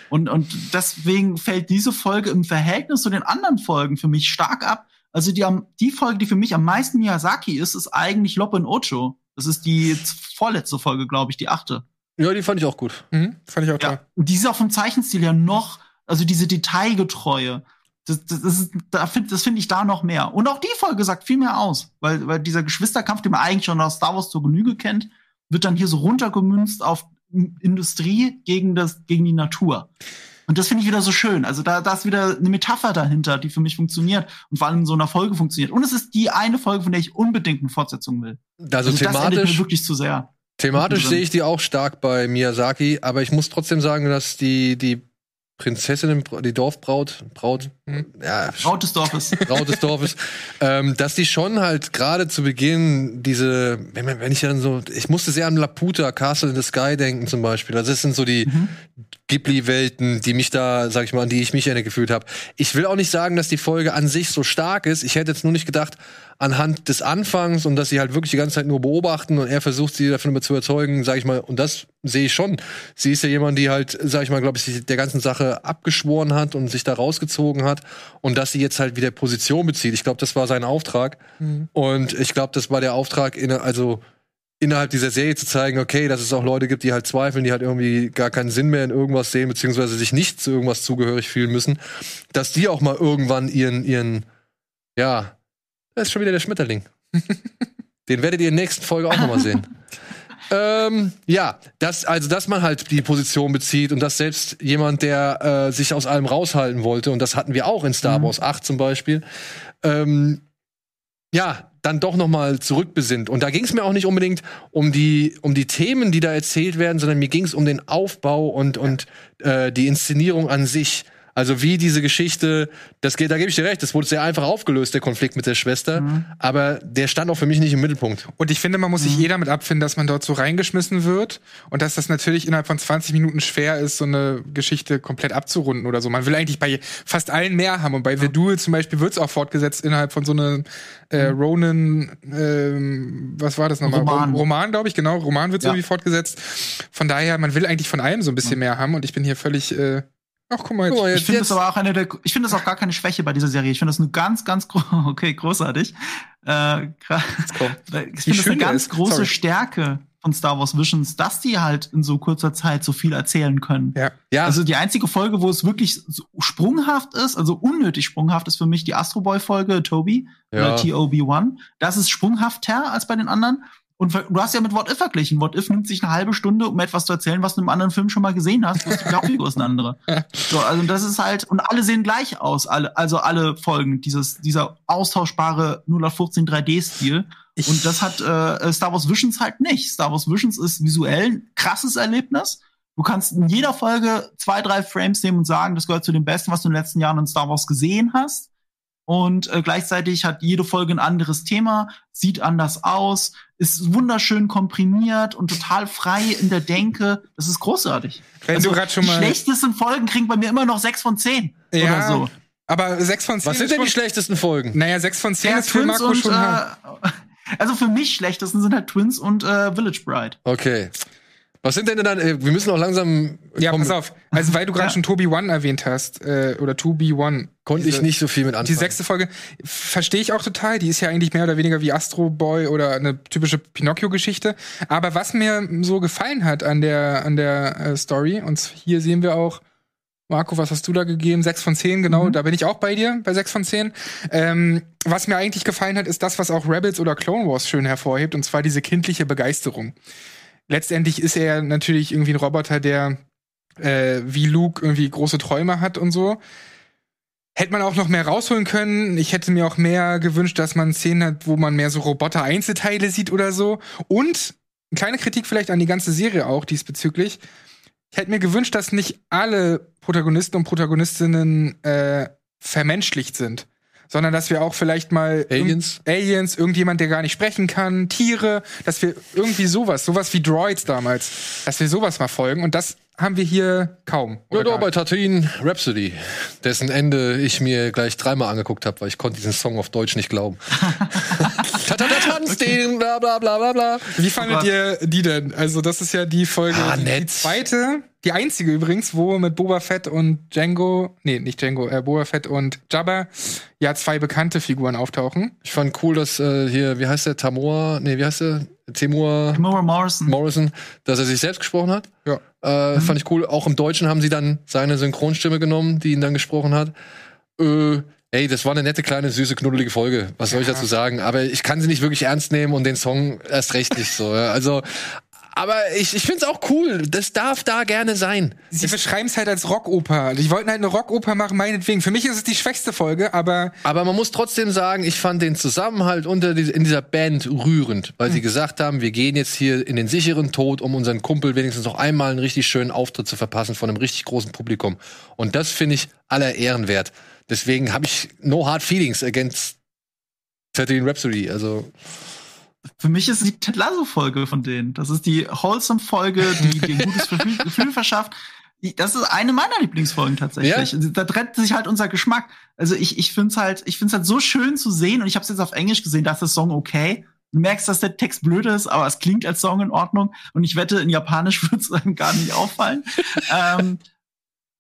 Und, und deswegen fällt diese Folge im Verhältnis zu den anderen Folgen für mich stark ab. Also die, die Folge, die für mich am meisten Miyazaki ist, ist eigentlich Loppe in Ocho. Das ist die vorletzte Folge, glaube ich, die achte.
Ja, die fand ich auch gut.
Mhm, fand ich auch toll.
Ja. Und die ist auch vom Zeichenstil ja noch, also diese Detailgetreue. Das, das, das, ist, da find, das finde ich da noch mehr. Und auch die Folge sagt viel mehr aus, weil, weil dieser Geschwisterkampf, den man eigentlich schon aus Star Wars zur Genüge kennt, wird dann hier so runtergemünzt auf Industrie gegen, das, gegen die Natur. Und das finde ich wieder so schön. Also da, da ist wieder eine Metapher dahinter, die für mich funktioniert und vor allem in so einer Folge funktioniert. Und es ist die eine Folge, von der ich unbedingt eine Fortsetzung will.
Also,
Also das endet mir
thematisch,
wirklich zu sehr.
thematisch sehe ich die auch stark bei Miyazaki, aber ich muss trotzdem sagen, dass die, die Prinzessin, die Dorfbraut, Braut,
Mhm.
ja,
Braut des Dorfes.
Braut des Dorfes, ähm, dass die schon halt gerade zu Beginn diese, wenn, wenn ich dann so, ich musste sehr an Laputa, Castle in the Sky denken zum Beispiel. Also das sind so die Ghibli-Welten, die mich da, sag ich mal, an die ich mich erinnert gefühlt habe. Ich will auch nicht sagen, dass die Folge an sich so stark ist. Ich hätte jetzt nur nicht gedacht, anhand des Anfangs und dass sie halt wirklich die ganze Zeit nur beobachten und er versucht, sie davon zu überzeugen, sag ich mal, und das sehe ich schon. Sie ist ja jemand, die halt, sag ich mal, glaube ich, sich der ganzen Sache abgeschworen hat und sich da rausgezogen hat und dass sie jetzt halt wieder Position bezieht. Ich glaube, das war sein Auftrag.
Mhm.
Und ich glaube, das war der Auftrag, in, also innerhalb dieser Serie zu zeigen, okay, dass es auch Leute gibt, die halt zweifeln, die halt irgendwie gar keinen Sinn mehr in irgendwas sehen, beziehungsweise sich nicht zu irgendwas zugehörig fühlen müssen, dass die auch mal irgendwann ihren, ihren, ja, da ist schon wieder der Schmetterling. Den werdet ihr in der nächsten Folge auch nochmal sehen. ähm, ja, das, also dass man halt die Position bezieht und dass selbst jemand, der äh, sich aus allem raushalten wollte, und das hatten wir auch in Star Wars 8 zum Beispiel, ähm, ja, dann doch noch mal zurückbesinnt. Und da ging es mir auch nicht unbedingt um die, um die Themen, die da erzählt werden, sondern mir ging es um den Aufbau und, und äh, die Inszenierung an sich. Also wie diese Geschichte, das geht, da gebe ich dir recht, das wurde sehr einfach aufgelöst, der Konflikt mit der Schwester. Aber der stand auch für mich nicht im Mittelpunkt.
Und ich finde, man muss sich eh damit abfinden, dass man dort so reingeschmissen wird und dass das natürlich innerhalb von 20 Minuten schwer ist, so eine Geschichte komplett abzurunden oder so. Man will eigentlich bei fast allen mehr haben und bei The Duel zum Beispiel wird es auch fortgesetzt innerhalb von so einem äh, Ronan, ähm, was war das nochmal?
Roman.
Roman, glaube ich, genau. Roman wird
Ja.
irgendwie fortgesetzt. Von daher, man will eigentlich von allem so ein bisschen mehr haben und ich bin hier völlig, äh, ach guck mal, jetzt.
Ich finde das aber auch eine der, ich finde das auch gar keine Schwäche bei dieser Serie. Ich finde das eine ganz, ganz, okay, großartig. Äh, ich finde das eine ganz
ist.
große
Sorry.
Stärke von Star Wars Visions, dass die halt in so kurzer Zeit so viel erzählen können.
Ja.
ja,
Also die einzige Folge, wo es wirklich so sprunghaft ist, also unnötig sprunghaft, ist für mich die Astro Boy Folge Toby
Ja.
oder TOB1. Das ist sprunghafter als bei den anderen. Und du hast ja mit What If verglichen. What If nimmt sich eine halbe Stunde, um etwas zu erzählen, was du im anderen Film schon mal gesehen hast. Hast die ist eine andere. So, also das ist halt, und alle sehen gleich aus, alle, also alle Folgen, dieses, dieser austauschbare 0815 3D-Stil.
Ich-
Und das hat äh, Star Wars Visions halt nicht. Star Wars Visions ist visuell ein krasses Erlebnis. Du kannst in jeder Folge zwei, drei Frames nehmen und sagen, das gehört zu den besten, was du in den letzten Jahren in Star Wars gesehen hast. Und äh, gleichzeitig hat jede Folge ein anderes Thema, sieht anders aus, ist wunderschön komprimiert und total frei in der Denke. Das ist großartig.
Wenn du grad schon
die
mal-
schlechtesten Folgen kriegen bei mir immer noch sechs von zehn
Ja,
oder so.
aber sechs von zehn
was sind denn die schlechtesten Folgen?
Naja, sechs von zehn
Ja,
ist für
Twins
Marco
und
schon hart.
äh, also für mich schlechtesten sind halt Twins und äh, Village Bride.
Okay. Was sind denn dann, äh, wir müssen auch langsam,
Ja,
komm,
pass auf. Also, weil du gerade
Ja.
schon Toby One erwähnt hast, äh, oder To Be One.
konnte ich nicht so viel mit anfangen.
Die sechste Folge verstehe ich auch total. Die ist ja eigentlich mehr oder weniger wie Astro Boy oder eine typische Pinocchio-Geschichte. Aber was mir so gefallen hat an der, an der äh, Story, und hier sehen wir auch, Marco, was hast du da gegeben? Sechs von zehn, genau.
Mhm.
Da bin ich auch bei dir, bei sechs von zehn. Ähm, was mir eigentlich gefallen hat, ist das, was auch Rebels oder Clone Wars schön hervorhebt, und zwar diese kindliche Begeisterung. Letztendlich ist er natürlich irgendwie ein Roboter, der äh, wie Luke irgendwie große Träume hat und so. Hätte man auch noch mehr rausholen können. Ich hätte mir auch mehr gewünscht, dass man Szenen hat, wo man mehr so Roboter-Einzelteile sieht oder so. Und eine kleine Kritik vielleicht an die ganze Serie auch diesbezüglich. Ich hätte mir gewünscht, dass nicht alle Protagonisten und Protagonistinnen äh, vermenschlicht sind, sondern dass wir auch vielleicht mal
Aliens?
irgend- Aliens, irgendjemand, der gar nicht sprechen kann, Tiere, dass wir irgendwie sowas, sowas wie Droids damals, dass wir sowas mal folgen. Und das haben wir hier kaum.
Ja,
Oder
doch,
gar
bei Tatooine Rhapsody, dessen Ende ich mir gleich dreimal angeguckt habe, weil ich konnte diesen Song auf Deutsch nicht glauben. Den, bla bla bla bla bla.
Wie fandet
Aber-
ihr die denn? Also, das ist ja die Folge,
Ah,
die, die
nett.
zweite, die einzige übrigens, wo mit Boba Fett und Django, nee, nicht Django, äh, Boba Fett und Jabba, ja, zwei bekannte Figuren auftauchen.
Ich fand cool, dass äh, hier, wie heißt der, Tamor, nee, wie heißt der? Timur
Timora Morrison.
Morrison, dass er sich selbst gesprochen hat.
Ja.
Äh, Fand ich cool. Auch im Deutschen haben sie dann seine Synchronstimme genommen, die ihn dann gesprochen hat. Äh, ey, das war eine nette, kleine, süße, knuddelige Folge. Was soll ich dazu sagen? Aber ich kann sie nicht wirklich ernst nehmen und den Song erst recht nicht so. Ja. Also, aber ich, ich finde es auch cool. Das darf da gerne sein.
Sie beschreiben es halt als Rockoper. Die wollten halt eine Rockoper machen, meinetwegen. Für mich ist es die schwächste Folge, aber
Aber man muss trotzdem sagen, ich fand den Zusammenhalt unter die, in dieser Band rührend, weil sie gesagt haben, wir gehen jetzt hier in den sicheren Tod, um unseren Kumpel wenigstens noch einmal einen richtig schönen Auftritt zu verpassen von einem richtig großen Publikum. Und das finde ich aller Ehren wert. Deswegen habe ich no hard feelings against Tatooine Rhapsody. Also
Für mich ist es die Ted Lasso-Folge von denen. Das ist die Wholesome-Folge, die dir ein gutes Gefühl, verschafft. Das ist eine meiner Lieblingsfolgen tatsächlich.
Ja?
Da trennt sich halt unser Geschmack. Also ich, ich finde es halt, ich halt so schön zu sehen und ich habe es jetzt auf Englisch gesehen, da ist der Song okay. Du merkst, dass der Text blöd ist, aber es klingt als Song in Ordnung und ich wette, in Japanisch wird es einem gar nicht auffallen. ähm,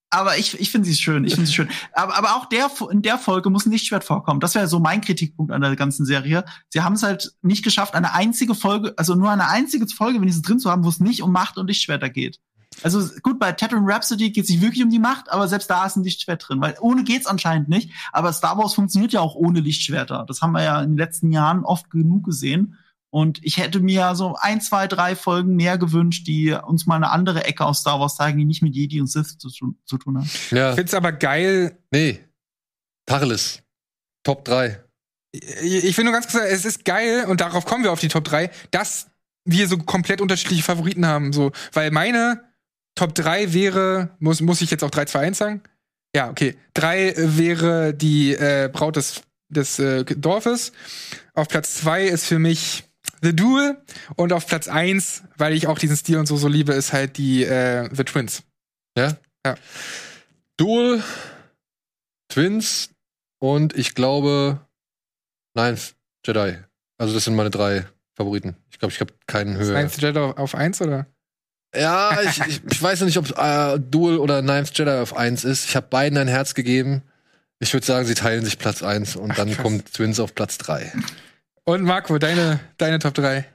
aber ich, ich finde sie schön, ich finde sie schön. Aber, aber auch der, in der Folge muss ein Lichtschwert vorkommen. Das wäre so mein Kritikpunkt an der ganzen Serie. Sie haben es halt nicht geschafft, eine einzige Folge, also nur eine einzige Folge wenigstens drin zu haben, wo es nicht um Macht und Lichtschwerter geht. Also gut, bei Tatooine Rhapsody geht es nicht wirklich um die Macht, aber selbst da ist ein Lichtschwert drin, weil ohne geht's anscheinend nicht. Aber Star Wars funktioniert ja auch ohne Lichtschwerter. Das haben wir ja in den letzten Jahren oft genug gesehen. Und ich hätte mir so ein, zwei, drei Folgen mehr gewünscht, die uns mal eine andere Ecke aus Star Wars zeigen, die nicht mit Jedi und Sith zu, zu tun hat.
Ja.
Ich find's aber geil.
Nee. Tacheles. Top 3.
Ich ich will nur ganz kurz sagen, es ist geil, und darauf kommen wir auf die Top 3, dass wir so komplett unterschiedliche Favoriten haben. So, weil meine Top 3 wäre, muss, muss ich jetzt auch 3, 2, 1 sagen? Ja, okay. 3 wäre die äh, Braut des, des äh, Dorfes. Auf Platz 2 ist für mich The Duel. Und auf Platz 1, weil ich auch diesen Stil und so so liebe, ist halt die äh, The Twins.
Ja?
Ja.
Duel, Twins und ich glaube Ninth Jedi. Also das sind meine drei Favoriten. Ich glaube, ich habe keinen höher.
Ninth Jedi auf 1 oder?
Ja, ich, ich, ich weiß noch nicht, ob äh, Duel oder Ninth Jedi auf 1 ist. Ich habe beiden ein Herz gegeben. Ich würde sagen, sie teilen sich Platz 1 und
Ach,
dann
krass.
kommt Twins auf Platz 3.
Und Marco, deine, deine Top 3.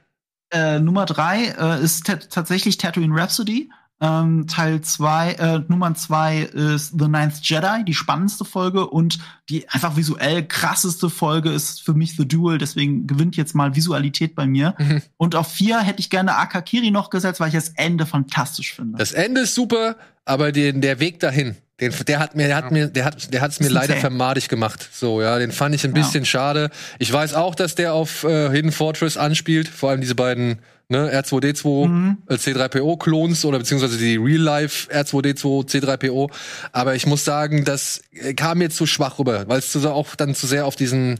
Äh, Nummer drei äh, ist ta- tatsächlich Tatooine Rhapsody. Ähm, Teil zwei, äh, Nummer zwei ist The Ninth Jedi, die spannendste Folge und die einfach visuell krasseste Folge ist für mich The Duel, deswegen gewinnt jetzt mal Visualität bei mir.
Mhm.
Und auf vier hätte ich gerne Akakiri noch gesetzt, weil ich das Ende fantastisch finde.
Das Ende ist super, aber den, der Weg dahin, den, der hat mir, der hat
Ja.
mir, der hat, der hat es mir leider vermadig gemacht. So, ja, den fand ich ein
Ja.
bisschen schade. Ich weiß auch, dass der auf äh, Hidden Fortress anspielt, vor allem diese beiden ne, R2D2
Mhm.
äh, C3PO-Klons oder beziehungsweise die Real-Life R2D2 C3PO. Aber ich muss sagen, das äh, kam mir zu schwach rüber, weil es auch dann zu sehr auf diesen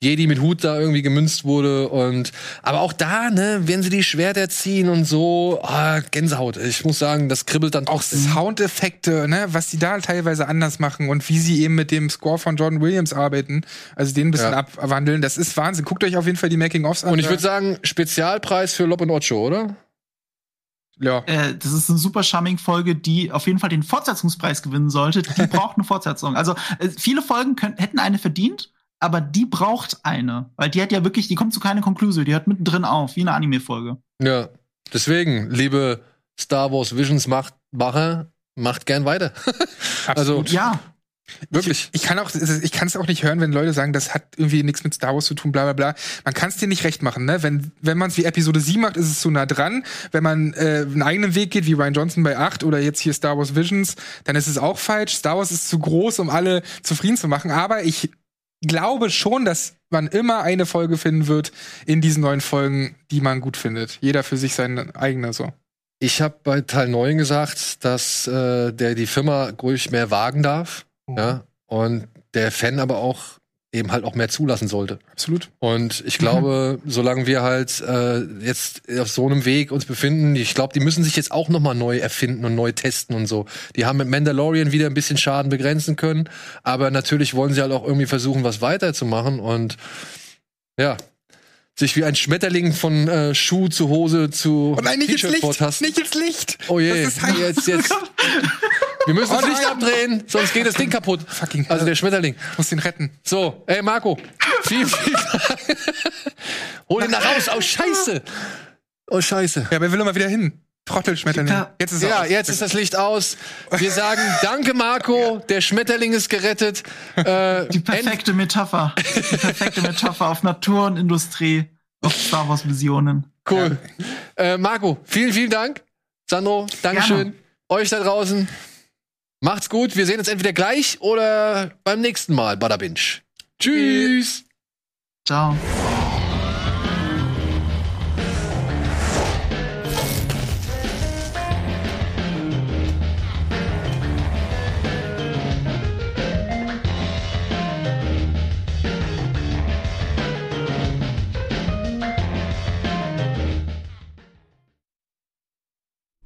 Jedi mit Hut da irgendwie gemünzt wurde und aber auch da, ne, wenn sie die Schwerter ziehen und so, ah, Gänsehaut. Ich muss sagen, das kribbelt dann
auch
trotzdem.
Soundeffekte, ne, was die da teilweise anders machen und wie sie eben mit dem Score von Jordan Williams arbeiten, also den ein bisschen
Ja.
abwandeln, das ist Wahnsinn. Guckt euch auf jeden Fall die Making-ofs an.
Und ich
da-
würde sagen, Spezialpreis für Lob und Ocho, oder?
ja.
Äh, das ist eine super Charming-Folge, die auf jeden Fall den Fortsetzungspreis gewinnen sollte. Die braucht eine Fortsetzung. Also äh, viele Folgen können, hätten eine verdient, aber die braucht eine. Weil die hat ja wirklich, die kommt zu keiner Konklusion, die hört mittendrin auf, wie eine Anime-Folge.
Ja. Deswegen, liebe Star Wars Visions macht Macher, macht gern weiter. also
Absolut.
Ja,
wirklich.
Ich kann auch, ich kann es auch nicht hören, wenn Leute sagen, das hat irgendwie nichts mit Star Wars zu tun, bla bla bla. Man kann es dir nicht recht machen, ne? Wenn, wenn man es wie Episode 7 macht, ist es zu nah dran. Wenn man äh, einen eigenen Weg geht, wie Ryan Johnson bei 8 oder jetzt hier Star Wars Visions, dann ist es auch falsch. Star Wars ist zu groß, um alle zufrieden zu machen. Aber ich glaube schon, dass man immer eine Folge finden wird in diesen neuen Folgen, die man gut findet. Jeder für sich seine eigene so.
Ich habe bei Teil 9 gesagt, dass äh, der die Firma ruhig mehr wagen darf. Ja. Und der Fan aber auch eben halt auch mehr zulassen sollte.
Absolut.
Und ich glaube, solange wir halt äh, jetzt auf so einem Weg uns befinden, ich glaube, die müssen sich jetzt auch noch mal neu erfinden und neu testen und so. Die haben mit Mandalorian wieder ein bisschen Schaden begrenzen können, aber natürlich wollen sie halt auch irgendwie versuchen, was weiterzumachen und ja, sich wie ein Schmetterling von äh, Schuh zu Hose zu
Oh nein, nicht ins Licht! Nicht ins Licht!
Oh je,
Das ist
jetzt, jetzt. Wir müssen das Licht abdrehen, sonst geht das Ding kaputt.
Fucking
Also der Schmetterling.
Muss den retten.
So, ey Marco, viel, viel. Hol ihn da raus. Oh Scheiße. Oh Scheiße.
Ja, aber will immer wieder hin. Trottelschmetterling.
Ja.
Jetzt ist er
Ja,
aus.
jetzt ist das Licht aus. Wir sagen Danke, Marco. Der Schmetterling ist gerettet. Äh,
die perfekte Metapher. Die perfekte Metapher auf Natur und Industrie, auf Star Wars Visionen.
cool. Äh, Marco, vielen, vielen Dank. Sandro, Dankeschön.
Gerne.
Euch da draußen. Macht's gut. Wir sehen uns entweder gleich oder beim nächsten Mal. Bada Binge. Tschüss.
Ciao.